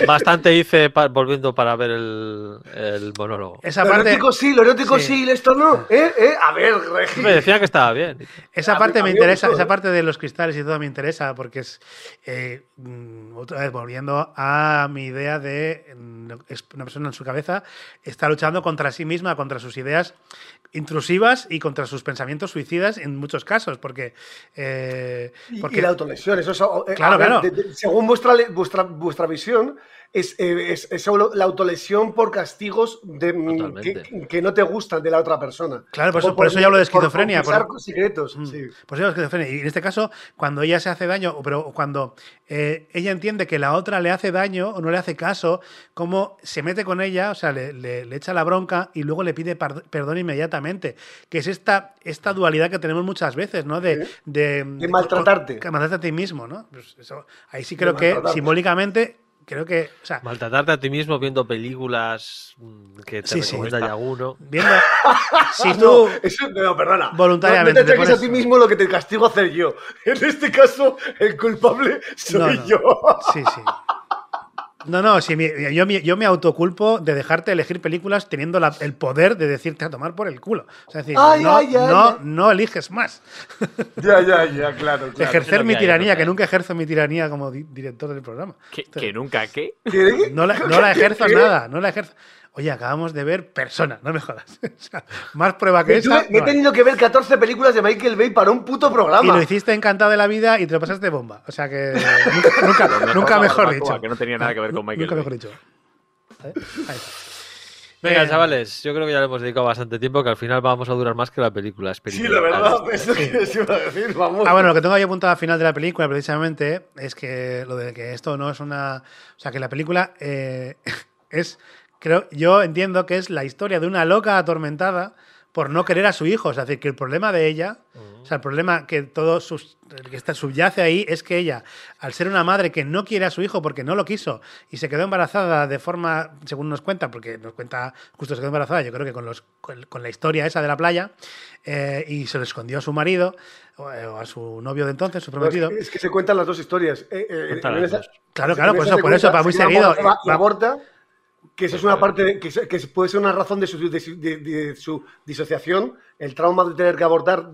Bastante hice pa- volviendo para ver el, el monólogo. esa lo parte, erótico sí, lo erótico Sí. sí, esto no. ¿Eh? ¿Eh? A ver, Regi. Me decía que estaba bien. esa A parte me interesa, esa ¿eh? parte de los cristales y todo me interesa porque es eh, mm, otra vez volviendo a mi idea de mm, es una persona en su cabeza está luchando contra sí misma, contra sus ideas intrusivas y contra sus pensamientos suicidas en muchos casos porque eh, Y, porque y la autolesión, eso es, eh, Claro, Claro, ver, claro. de- de- según vuestra, vuestra, vuestra visión, es, eh, es- es solo la autolesión por castigos de, mm, que, que no te gustan de la otra persona. Claro, por eso- por eso yo hablo de por esquizofrenia, por- secretos, Mm. sí. Pues sí, esquizofrenia. Y en este caso, cuando ella se hace daño, o- pero cuando eh, ella entiende que la otra le hace daño o no le hace caso, como se mete con ella, o sea, le, le- le echa la bronca y luego le pide par- perdón inmediatamente. Que es esta, esta dualidad que tenemos muchas veces, ¿no? De, de, De maltratarte. Que maltratarte a ti mismo, ¿no? Pues eso, ahí sí De creo que simbólicamente, creo que. O sea, Maltratarte a ti mismo viendo películas mm, que te Sí, sí, recomienda está. Yaguno. viendo. si No, tú. eso, no, perdona. Voluntariamente No, no te te ataques a pones- ti mismo lo que te castigo hacer yo. En este caso, el culpable soy No, no. yo. Sí, sí. No, no, sí, mi- yo, me- yo me autoculpo de dejarte elegir películas teniendo la- el poder de decirte a tomar por el culo. O sea, es decir, Ay, no, ay, ay, no, ay. no eliges más. ya, ya, ya, claro. claro. Ejercer mi que tiranía, que nunca ejerzo mi tiranía como di- director del programa. ¿Que, que nunca qué? ¿Qué? No la, no la ejerzo ¿Qué? nada, no la ejerzo. Oye, acabamos de ver Persona, no me jodas. O sea, más prueba que Me, esa. me he hay. tenido que ver 14 películas de Michael Bay para un puto Y programa. lo hiciste encantado de la vida y te lo pasaste bomba. O sea que nunca, nunca, nunca mejor dicho. que no tenía nada que ver con Michael Nunca Bay. mejor dicho. Está. Venga, Eh, chavales, yo creo que ya le hemos dedicado bastante tiempo, que al final vamos a durar más que la película. Sí, la verdad, eso que os iba a decir, vamos. Ah, bueno, lo que tengo ahí apuntado al final de la película, precisamente, es que lo de que esto no es una. O sea, que la película eh, es. Creo, yo entiendo que es la historia de una loca atormentada por no querer a su hijo. Es decir, que el problema de ella, o sea, el problema que todo sus, el que está, subyace ahí es que ella, al ser una madre que no quiere a su hijo porque no lo quiso y se quedó embarazada de forma, según nos cuenta, porque nos cuenta, justo se quedó embarazada, yo creo que con, los, con, con la historia esa de la playa, eh, y se lo escondió a su marido o, o a su novio de entonces, su No, prometido. es, que, es que se cuentan las dos historias. Eh, eh, esa-. Claro, claro, por eso, por cuenta, eso, va muy seguido. Aborta- Va- aborta, que eso es una parte de- que, que puede ser una razón de su, de su- de- de su disociación, el trauma de tener que abortar,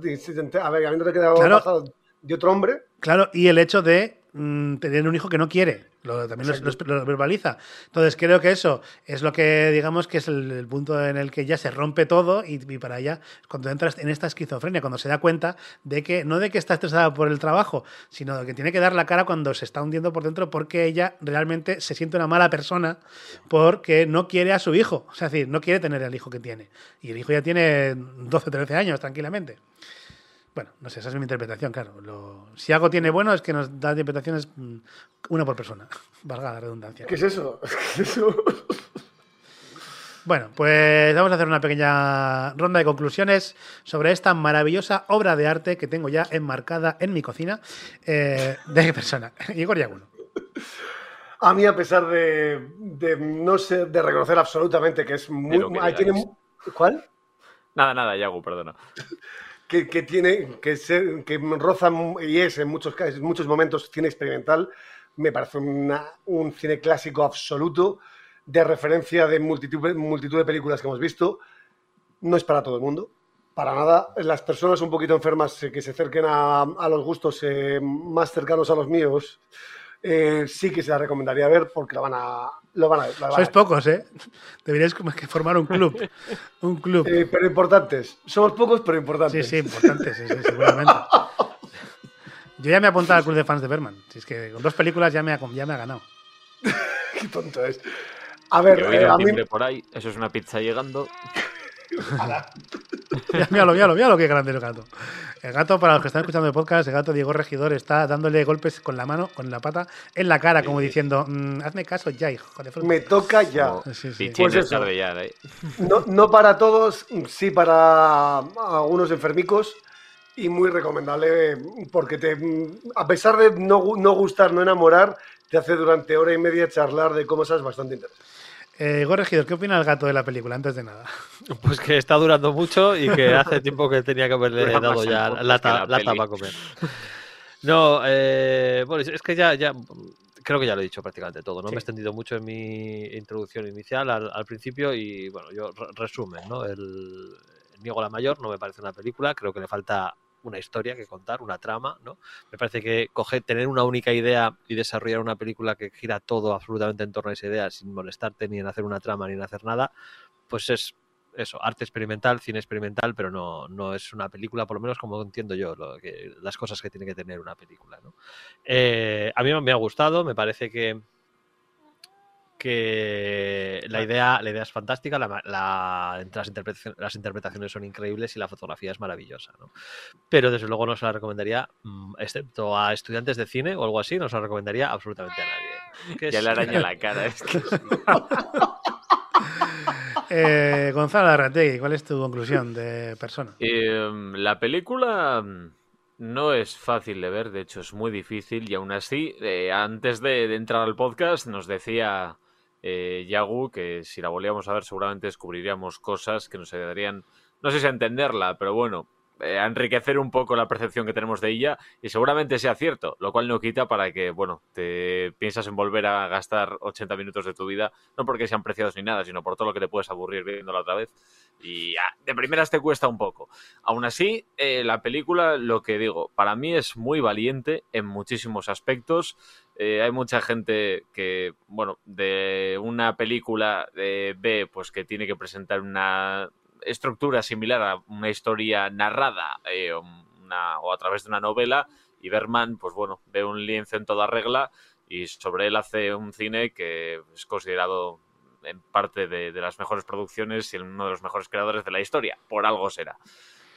ver, habiéndote quedado Claro. de otro hombre. Claro, y el hecho de mm, tener un hijo que no quiere. Lo, también lo, verbaliza. Entonces creo que eso es lo que digamos que es el, el punto en el que ya se rompe todo y, y para ella cuando entras en esta esquizofrenia, cuando se da cuenta de que no de que está estresada por el trabajo, sino de que tiene que dar la cara cuando se está hundiendo por dentro porque ella realmente se siente una mala persona porque no quiere a su hijo. O sea, es decir, no quiere tener el hijo que tiene. Y el hijo ya tiene 12, 13 años tranquilamente. Bueno, no sé, esa es mi interpretación, claro. Lo- si algo tiene bueno es que nos da interpretaciones mm, una por persona, valga la redundancia. ¿Qué es eso? ¿Qué es eso? Bueno, pues vamos a hacer una pequeña ronda de conclusiones sobre esta maravillosa obra de arte que tengo ya enmarcada en mi cocina eh, de persona. Igor Yaguno. A mí, a pesar de, de no ser, de reconocer absolutamente que es muy. que tiene ¿Cuál? Nada, nada, Yago, perdona. Que, tiene que ser que roza y es en muchos muchos momentos cine experimental me parece un cine clásico absoluto de referencia de multitud, de películas que hemos visto. No es para todo el mundo para nada. Las personas un poquito enfermas eh, que se acerquen a, a los gustos eh, más cercanos a los míos eh, sí que se la recomendaría ver porque la van a lo van a, van a Sois pocos, ¿eh? Deberíais como que formar un club. Un club. Eh, pero importantes somos pocos pero Sí, importantes sí, importante, sí, sí, seguramente. Yo ya me he apuntado al club de fans de Berman. Si es que con dos películas ya me ha, ya me ha ganado. qué tonto es a ver he eh, a mí por ahí, eso es una pizza llegando. Ya, míralo, míralo, míralo qué grande el gato. El gato, para los que están escuchando el podcast, el gato Diego Regidor está dándole golpes con la mano, con la pata, en la cara, como diciendo, "Mm, hazme caso ya, hijo de fruta". me toca ya Sí, Pues de eso. tarde ya, ¿eh? No, no para todos, sí para algunos enfermicos y muy recomendable porque te, a pesar de no, no gustar, no enamorar, te hace durante hora y media charlar de cosas bastante interesantes. Eh, Regidor, ¿qué opina el gato de la película, antes de nada? Pues que está durando mucho y que hace tiempo que tenía que haberle dado ya lata, la lata para comer. No, eh, bueno, es que ya, ya creo que ya lo he dicho prácticamente todo, ¿no? Sí. Me he extendido mucho en mi introducción inicial al, al principio y bueno, yo re- resumen, ¿no? El, el Niego la Mayor no me parece una película, creo que le falta una historia que contar, una trama, ¿no? Me parece que coger, tener una única idea y desarrollar una película que gira todo absolutamente en torno a esa idea sin molestarte ni en hacer una trama ni en hacer nada, pues es eso, arte experimental, cine experimental, pero no, no es una película, por lo menos como entiendo yo, lo que, las cosas que tiene que tener una película. ¿no? Eh, a mí me ha gustado, me parece que, que la idea, la idea es fantástica, la, la- las, interpretaciones, las interpretaciones son increíbles y la fotografía es maravillosa. ¿no? Pero desde luego no se la recomendaría, mm, excepto a estudiantes de cine o algo así, no se la recomendaría absolutamente a nadie. Que Ya es- le araña la cara. Es que. Eh, Gonzalo Arrategui, ¿cuál es tu conclusión de persona? Em, la película mm, no es fácil de ver, de hecho es muy difícil y aún así, eh, antes de, de entrar al podcast nos decía eh, Yagu que si la volvíamos a ver seguramente descubriríamos cosas que nos ayudarían, no sé si a entenderla, pero bueno, eh, a enriquecer un poco la percepción que tenemos de ella y seguramente sea cierto, lo cual no quita para que, bueno, te piensas en volver a gastar 80 minutos de tu vida, no porque sean preciados ni nada, sino por todo lo que te puedes aburrir viéndola otra vez y ah, de primeras te cuesta un poco. Aún así, eh, la película, lo que digo, para mí es muy valiente en muchísimos aspectos. Eh, hay mucha gente que, bueno, de una película ve pues que tiene que presentar una estructura similar a una historia narrada eh, una- o a través de una novela y Berman, pues bueno, ve un lienzo en toda regla y sobre él hace un cine que es considerado en parte de, de las mejores producciones y uno de los mejores creadores de la historia. Por algo será.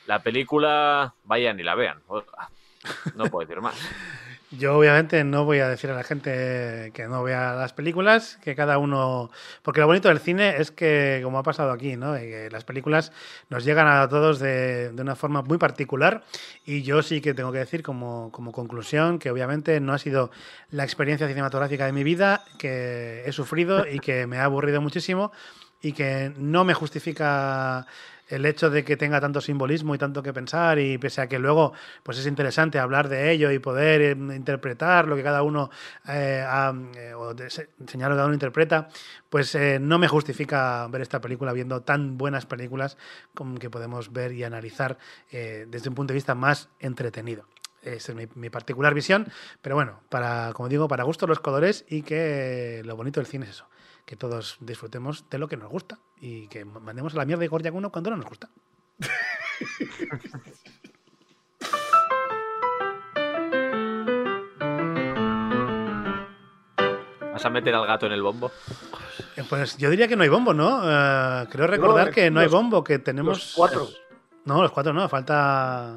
La película, vayan y la vean. No puedo decir más. Yo obviamente no voy a decir a la gente que no vea las películas, que cada uno... Porque lo bonito del cine es que, como ha pasado aquí, ¿no? Eh, las películas nos llegan a todos de, de una forma muy particular y yo sí que tengo que decir como, como conclusión que obviamente no ha sido la experiencia cinematográfica de mi vida, que he sufrido y que me ha aburrido muchísimo y que no me justifica el hecho de que tenga tanto simbolismo y tanto que pensar y pese a que luego pues es interesante hablar de ello y poder eh, interpretar lo que cada uno eh, ha, eh, o de- se- enseñar lo que cada uno interpreta pues no me justifica ver esta película viendo tan buenas películas como que podemos ver y analizar desde un punto de vista más entretenido. Esa es mi, mi particular visión, pero bueno, para, como digo, para gustos los colores y que lo bonito del cine es eso, que todos disfrutemos de lo que nos gusta y que mandemos a la mierda de Gordiac 1 cuando no nos gusta. ¿Vas a meter al gato en el bombo? Eh, Pues yo diría que no hay bombo, ¿no? Eh, creo recordar No, que no hay bombo, que tenemos... Los cuatro. No, los cuatro no, falta...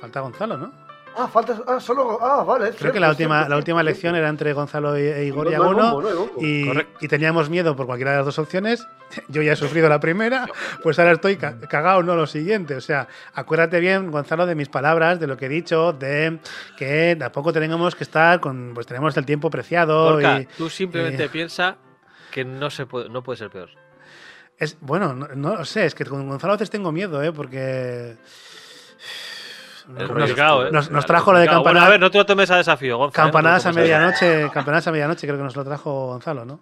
Falta Gonzalo, ¿no? Ah, falta. Ah, solo. Ah, vale. Creo que la última, la última elección era entre Gonzalo y, e Igor No, no Yaguno, bombo, no bombo. y, y teníamos miedo por cualquiera de las dos opciones. Yo ya he sufrido la primera, pues ahora estoy ca- cagado, no lo siguiente. O sea, acuérdate bien, Gonzalo, de mis palabras, de lo que he dicho, de que tampoco tenemos que estar con, pues tenemos el tiempo preciado. Gorka, y, tú simplemente y- piensa que no, se puede, no puede ser peor. es, bueno, no, no lo sé, es que con Gonzalo a veces tengo miedo, ¿eh? Porque... Es nos- complicado, ¿eh? nos, nos trajo lo de bueno, campanar, a ver, no te lo tomes a desafío, Gonza. ¿eh? No campanadas a medianoche, campanadas a medianoche, creo que nos lo trajo Gonzalo, ¿no?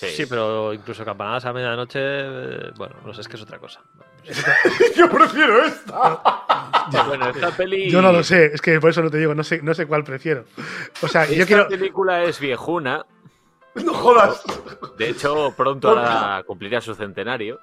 Sí, pero incluso campanadas a medianoche, eh, bueno, no sé, es que es otra cosa. Yo prefiero esta. Bueno, esta peli. Yo no lo sé, es que por eso no te digo, no sé, no sé cuál prefiero. O sea, yo Esta quiero. película es viejuna. No jodas. De hecho, pronto ahora cumplirá su centenario.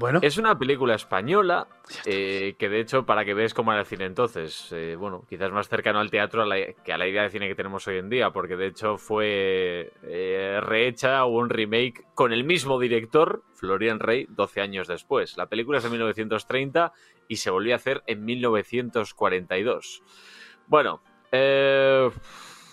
Bueno, Es una película española eh, que, de hecho, para que veas cómo era el cine entonces, eh, bueno, quizás más cercano al teatro a la- que a la idea de cine que tenemos hoy en día, porque de hecho fue eh, rehecha o un remake con el mismo director, Florian Rey, 12 años después. La película es de 1930 y se volvió a hacer en 1942. Bueno, eh,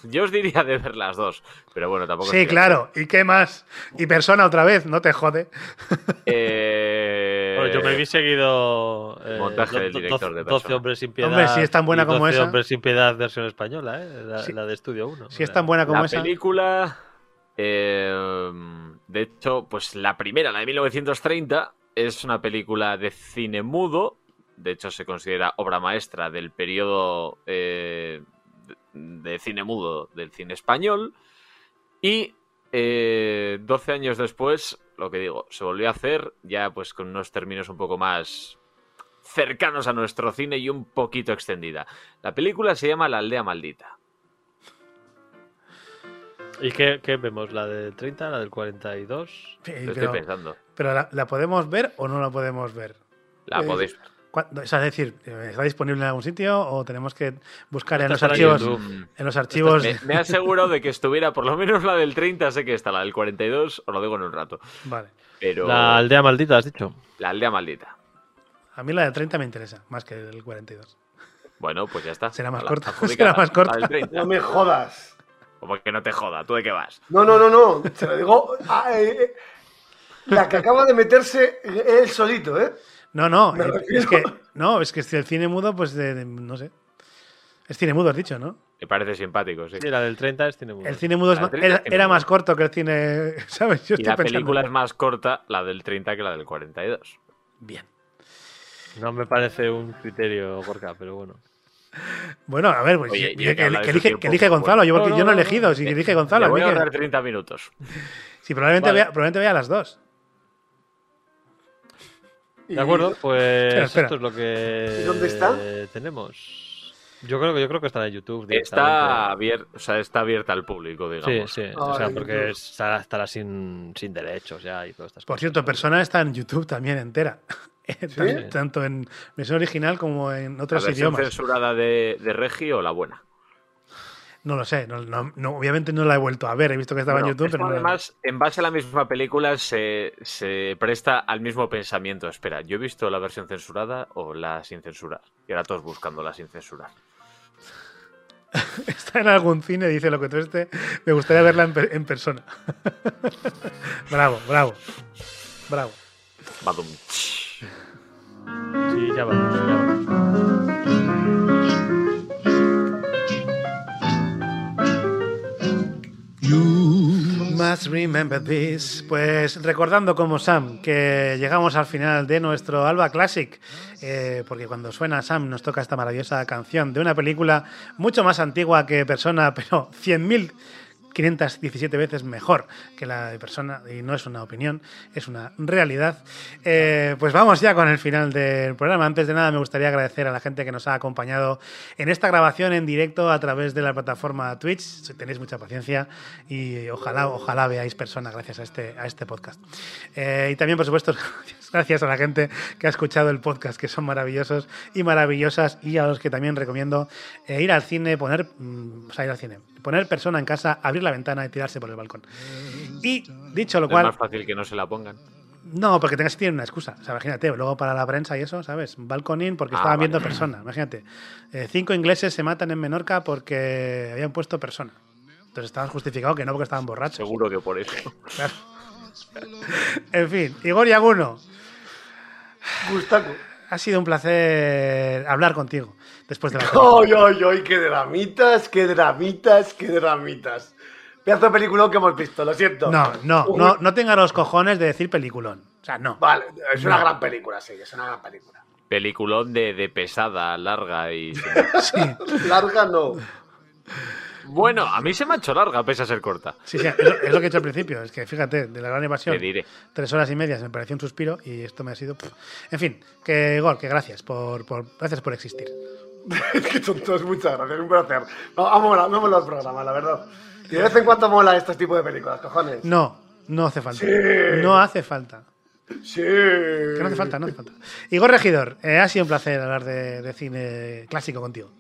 yo os diría de ver las dos, pero bueno, tampoco... sí, claro. ¿Y qué más? Y persona otra vez, no te jode. Eh, Bueno, yo me vi seguido. eh, montaje del director de 12 Persona. hombres sin piedad. Hombre, si es tan buena como 12 esa. hombres sin piedad, versión española, ¿eh? La, Sí. la de Estudio 1. Si es tan buena como la esa. película, eh, de hecho, pues la primera, la de 1930, es una película de cine mudo. De hecho, se considera obra maestra del periodo eh, de cine mudo del cine español. Y eh, 12 años después, lo que digo, se volvió a hacer ya pues con unos términos un poco más cercanos a nuestro cine y un poquito extendida. La película se llama La aldea maldita. ¿Y qué, qué vemos? ¿La del 30, la del 42? Sí, Lo estoy pensando. pero la, la podemos ver o no la podemos ver? La Eh, podéis ver. ¿Cuándo- Es decir, ¿está disponible en algún sitio o tenemos que buscar en los archivos? En los archivos. Me, me aseguro de que estuviera por lo menos la del 30, sé que está la del 42, os lo digo en un rato. Vale. Pero La aldea maldita, has dicho. la aldea maldita. A mí la del 30 me interesa, más que el 42. Bueno, pues ya está. Será más corta, será más corta. La del 30. No me jodas. Como que no te joda, ¿tú de qué vas? No, no, no, no. Se lo digo. a- eh, eh, la que acaba de meterse él solito, ¿eh? No, no, eh, es que no, es que si el cine mudo, pues de- de- no sé. Es cine mudo, has dicho, ¿no? Me parece simpático, sí. Sí, la del 30 es tiene mundo. El cine mudo es 30 era, mudo. más corto que el cine, ¿sabes? Yo Y estoy la pensando. película es más corta, la del 30, que la del 42. Bien. No me parece un criterio, Gorka, pero bueno. Bueno, a ver, pues Oye, que, y elige, tiempo, que elige Gonzalo, yo, porque No, yo no he no, no, elegido, si elige Gonzalo. Le voy a dar 30 minutos. sí, probablemente, Vale. vea, probablemente vea las dos. De acuerdo, pues Espera, espera. esto es lo que ¿Y dónde está? tenemos. Yo creo que yo creo que estará en YouTube. Está abierta, o sea, está abierta al público, Sí, digamos. sí. Ah, o sea, porque estará, estará sin, sin derechos ya y todas estas Por cosas. cierto, Persona está en YouTube también entera. Sí. Tanto en versión original como en ¿La otros versión idiomas. censurada de, de Regi o la buena? No lo sé, no, no- no, obviamente no la he vuelto a ver, he visto que estaba Bueno, en YouTube, pero además, en base a la misma película, se, se presta al mismo pensamiento. Espera, ¿yo he visto la versión censurada o la sin censurar? Y ahora todos buscando la sin censurar. está en algún cine, dice lo que tú este, me gustaría verla en, per- en persona. bravo, bravo, bravo. Badum. Sí, ya vamos. ya Remember this. Pues recordando como Sam que llegamos al final de nuestro Alba Classic, eh, porque cuando suena Sam nos toca esta maravillosa canción de una película mucho más antigua que Persona, pero 100.000 517 veces mejor que la de persona, y no es una opinión, es una realidad. Eh, pues vamos ya con el final del programa. Antes de nada, me gustaría agradecer a la gente que nos ha acompañado en esta grabación en directo a través de la plataforma Twitch. Tenéis mucha paciencia y ojalá, ojalá veáis persona gracias a este, a este podcast. Eh, y también, por supuesto, gracias a la gente que ha escuchado el podcast, que son maravillosos y maravillosas, y a los que también recomiendo eh, ir al cine, poner, mm, o sea, ir al cine, poner persona en casa, abrir la ventana y tirarse por el balcón. Y dicho lo Es cual, más fácil que no se la pongan. no, porque tengas que tener una excusa. O sea, imagínate, luego para la prensa y eso, ¿sabes? Balconín porque Ah, estaban vale. viendo persona. Imagínate. Eh, cinco ingleses se matan en Menorca porque habían puesto persona. Entonces estaban justificados que no porque estaban borrachos. Seguro que por eso. Claro. En fin, Igor Yaguno, Gustaco. ha sido un placer hablar contigo después de la ¡Ay, ay, ay! ¡Qué dramitas, qué dramitas, qué dramitas! Pedazo de película que hemos visto, lo siento. No, no, no, no tenga los cojones de decir peliculón. O sea, no. Vale, es una No. gran película, sí, es una gran película. Peliculón de, de pesada, larga y. Sí, Larga no. Bueno, a mí se me ha hecho larga, pese a ser corta. sí, sí, es, lo, es lo que he hecho al principio. Es que fíjate, de la gran invasión. Te diré. tres horas y media, me pareció un suspiro y esto me ha sido. pff. En fin, que Igor, que gracias por, por- gracias por existir. es que son todos muchas gracias, un placer. No, ha molado, me ha molado el programa, la verdad. Y de vez en cuando mola este tipo de películas, cojones. No, no hace falta. Sí. No hace falta. Sí. Que no hace falta, no hace falta. Igor Regidor, eh, ha sido un placer hablar de, de cine clásico contigo.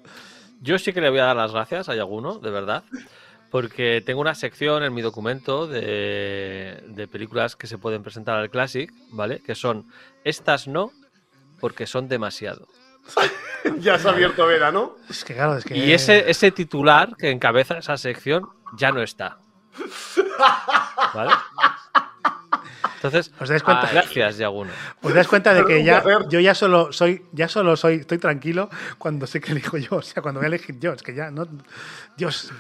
Yo sí que le voy a dar las gracias a Yaguno, de verdad, porque tengo una sección en mi documento de, de películas que se pueden presentar al Classic, ¿vale? Que son estas no, porque son demasiado. Ya se ha abierto Vera, ¿no? Es que claro, es que. Y ese, ese titular que encabeza esa sección ya no está. ¿Vale? Entonces, ¿Os dais cuenta? ah, gracias, Yaguno. ¿Os das cuenta de que ya yo ya solo soy, ya solo soy, estoy tranquilo cuando sé que elijo yo, o sea, cuando voy a elegir yo, es que ya no. Dios.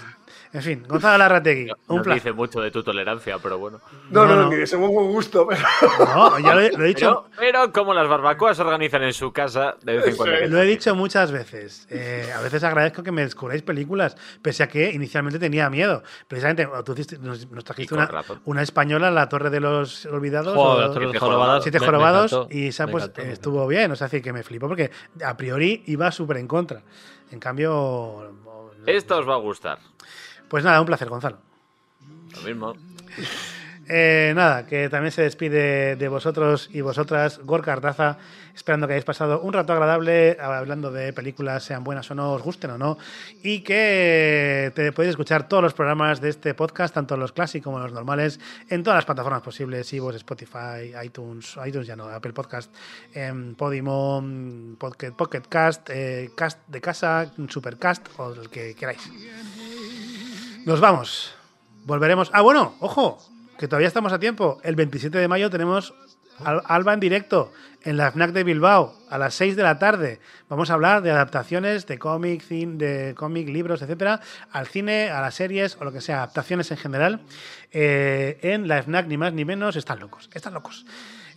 En fin, Gonzalo Larrategui, un No placer. dice mucho de tu tolerancia, pero bueno. No, no, No, no, no. ni de según buen gusto, pero. No, ya lo he, lo he dicho. Pero, pero como las barbacoas se organizan en su casa, de vez en cuando. Sí. Lo he dicho muchas veces. Eh, a veces agradezco que me descubráis películas, pese a que inicialmente tenía miedo. Precisamente, tú hiciste- nos, nos trajiste una, una española, La Torre de los Olvidados. Joder, o- la Torre de Siete Jorobadas Siete me- me Jorobados. encantó, y esa pues encantó, estuvo bien. O sea, decir que me flipó porque a priori iba súper en contra. En cambio. Esta os va a gustar. Pues nada, un placer, Gonzalo. Lo mismo. Eh, nada, que también se despide de vosotros y vosotras, Gorka Artaza, esperando que hayáis pasado un rato agradable hablando de películas, sean buenas o no, os gusten o no, y que te podéis escuchar todos los programas de este podcast, tanto los clásicos como los normales, en todas las plataformas posibles, Ivos, Spotify, iTunes, iTunes ya no, Apple Podcast, em, Podimo, Pocket, Pocket Cast, eh, Cast de casa, Supercast o el que queráis. Nos vamos. Volveremos. Ah, bueno, ojo, que todavía estamos a tiempo. El 27 de mayo tenemos Al- Alba en directo en la FNAC de Bilbao a las 6 de la tarde. Vamos a hablar de adaptaciones de cómic, de cómic, libros, etcétera, al cine, a las series o lo que sea, adaptaciones en general. eh, en la FNAC, ni más ni menos, están locos, están locos.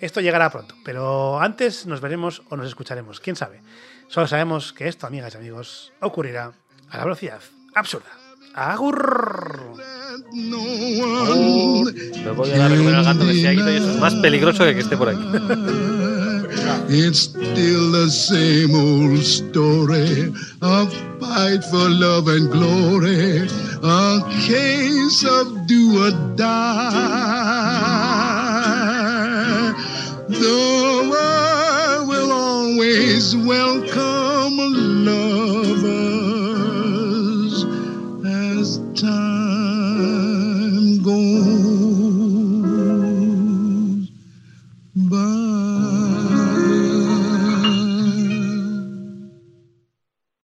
Esto llegará pronto, pero antes nos veremos o nos escucharemos, quién sabe. Solo sabemos que esto, amigas y amigos, ocurrirá a la velocidad absurda. ¡Agur! Oh, me voy a dar de comer al gato que se ha ido y eso es más peligroso que que esté por aquí. It's still the same old story. A fight for love and glory. A case of do or die. The world will always welcome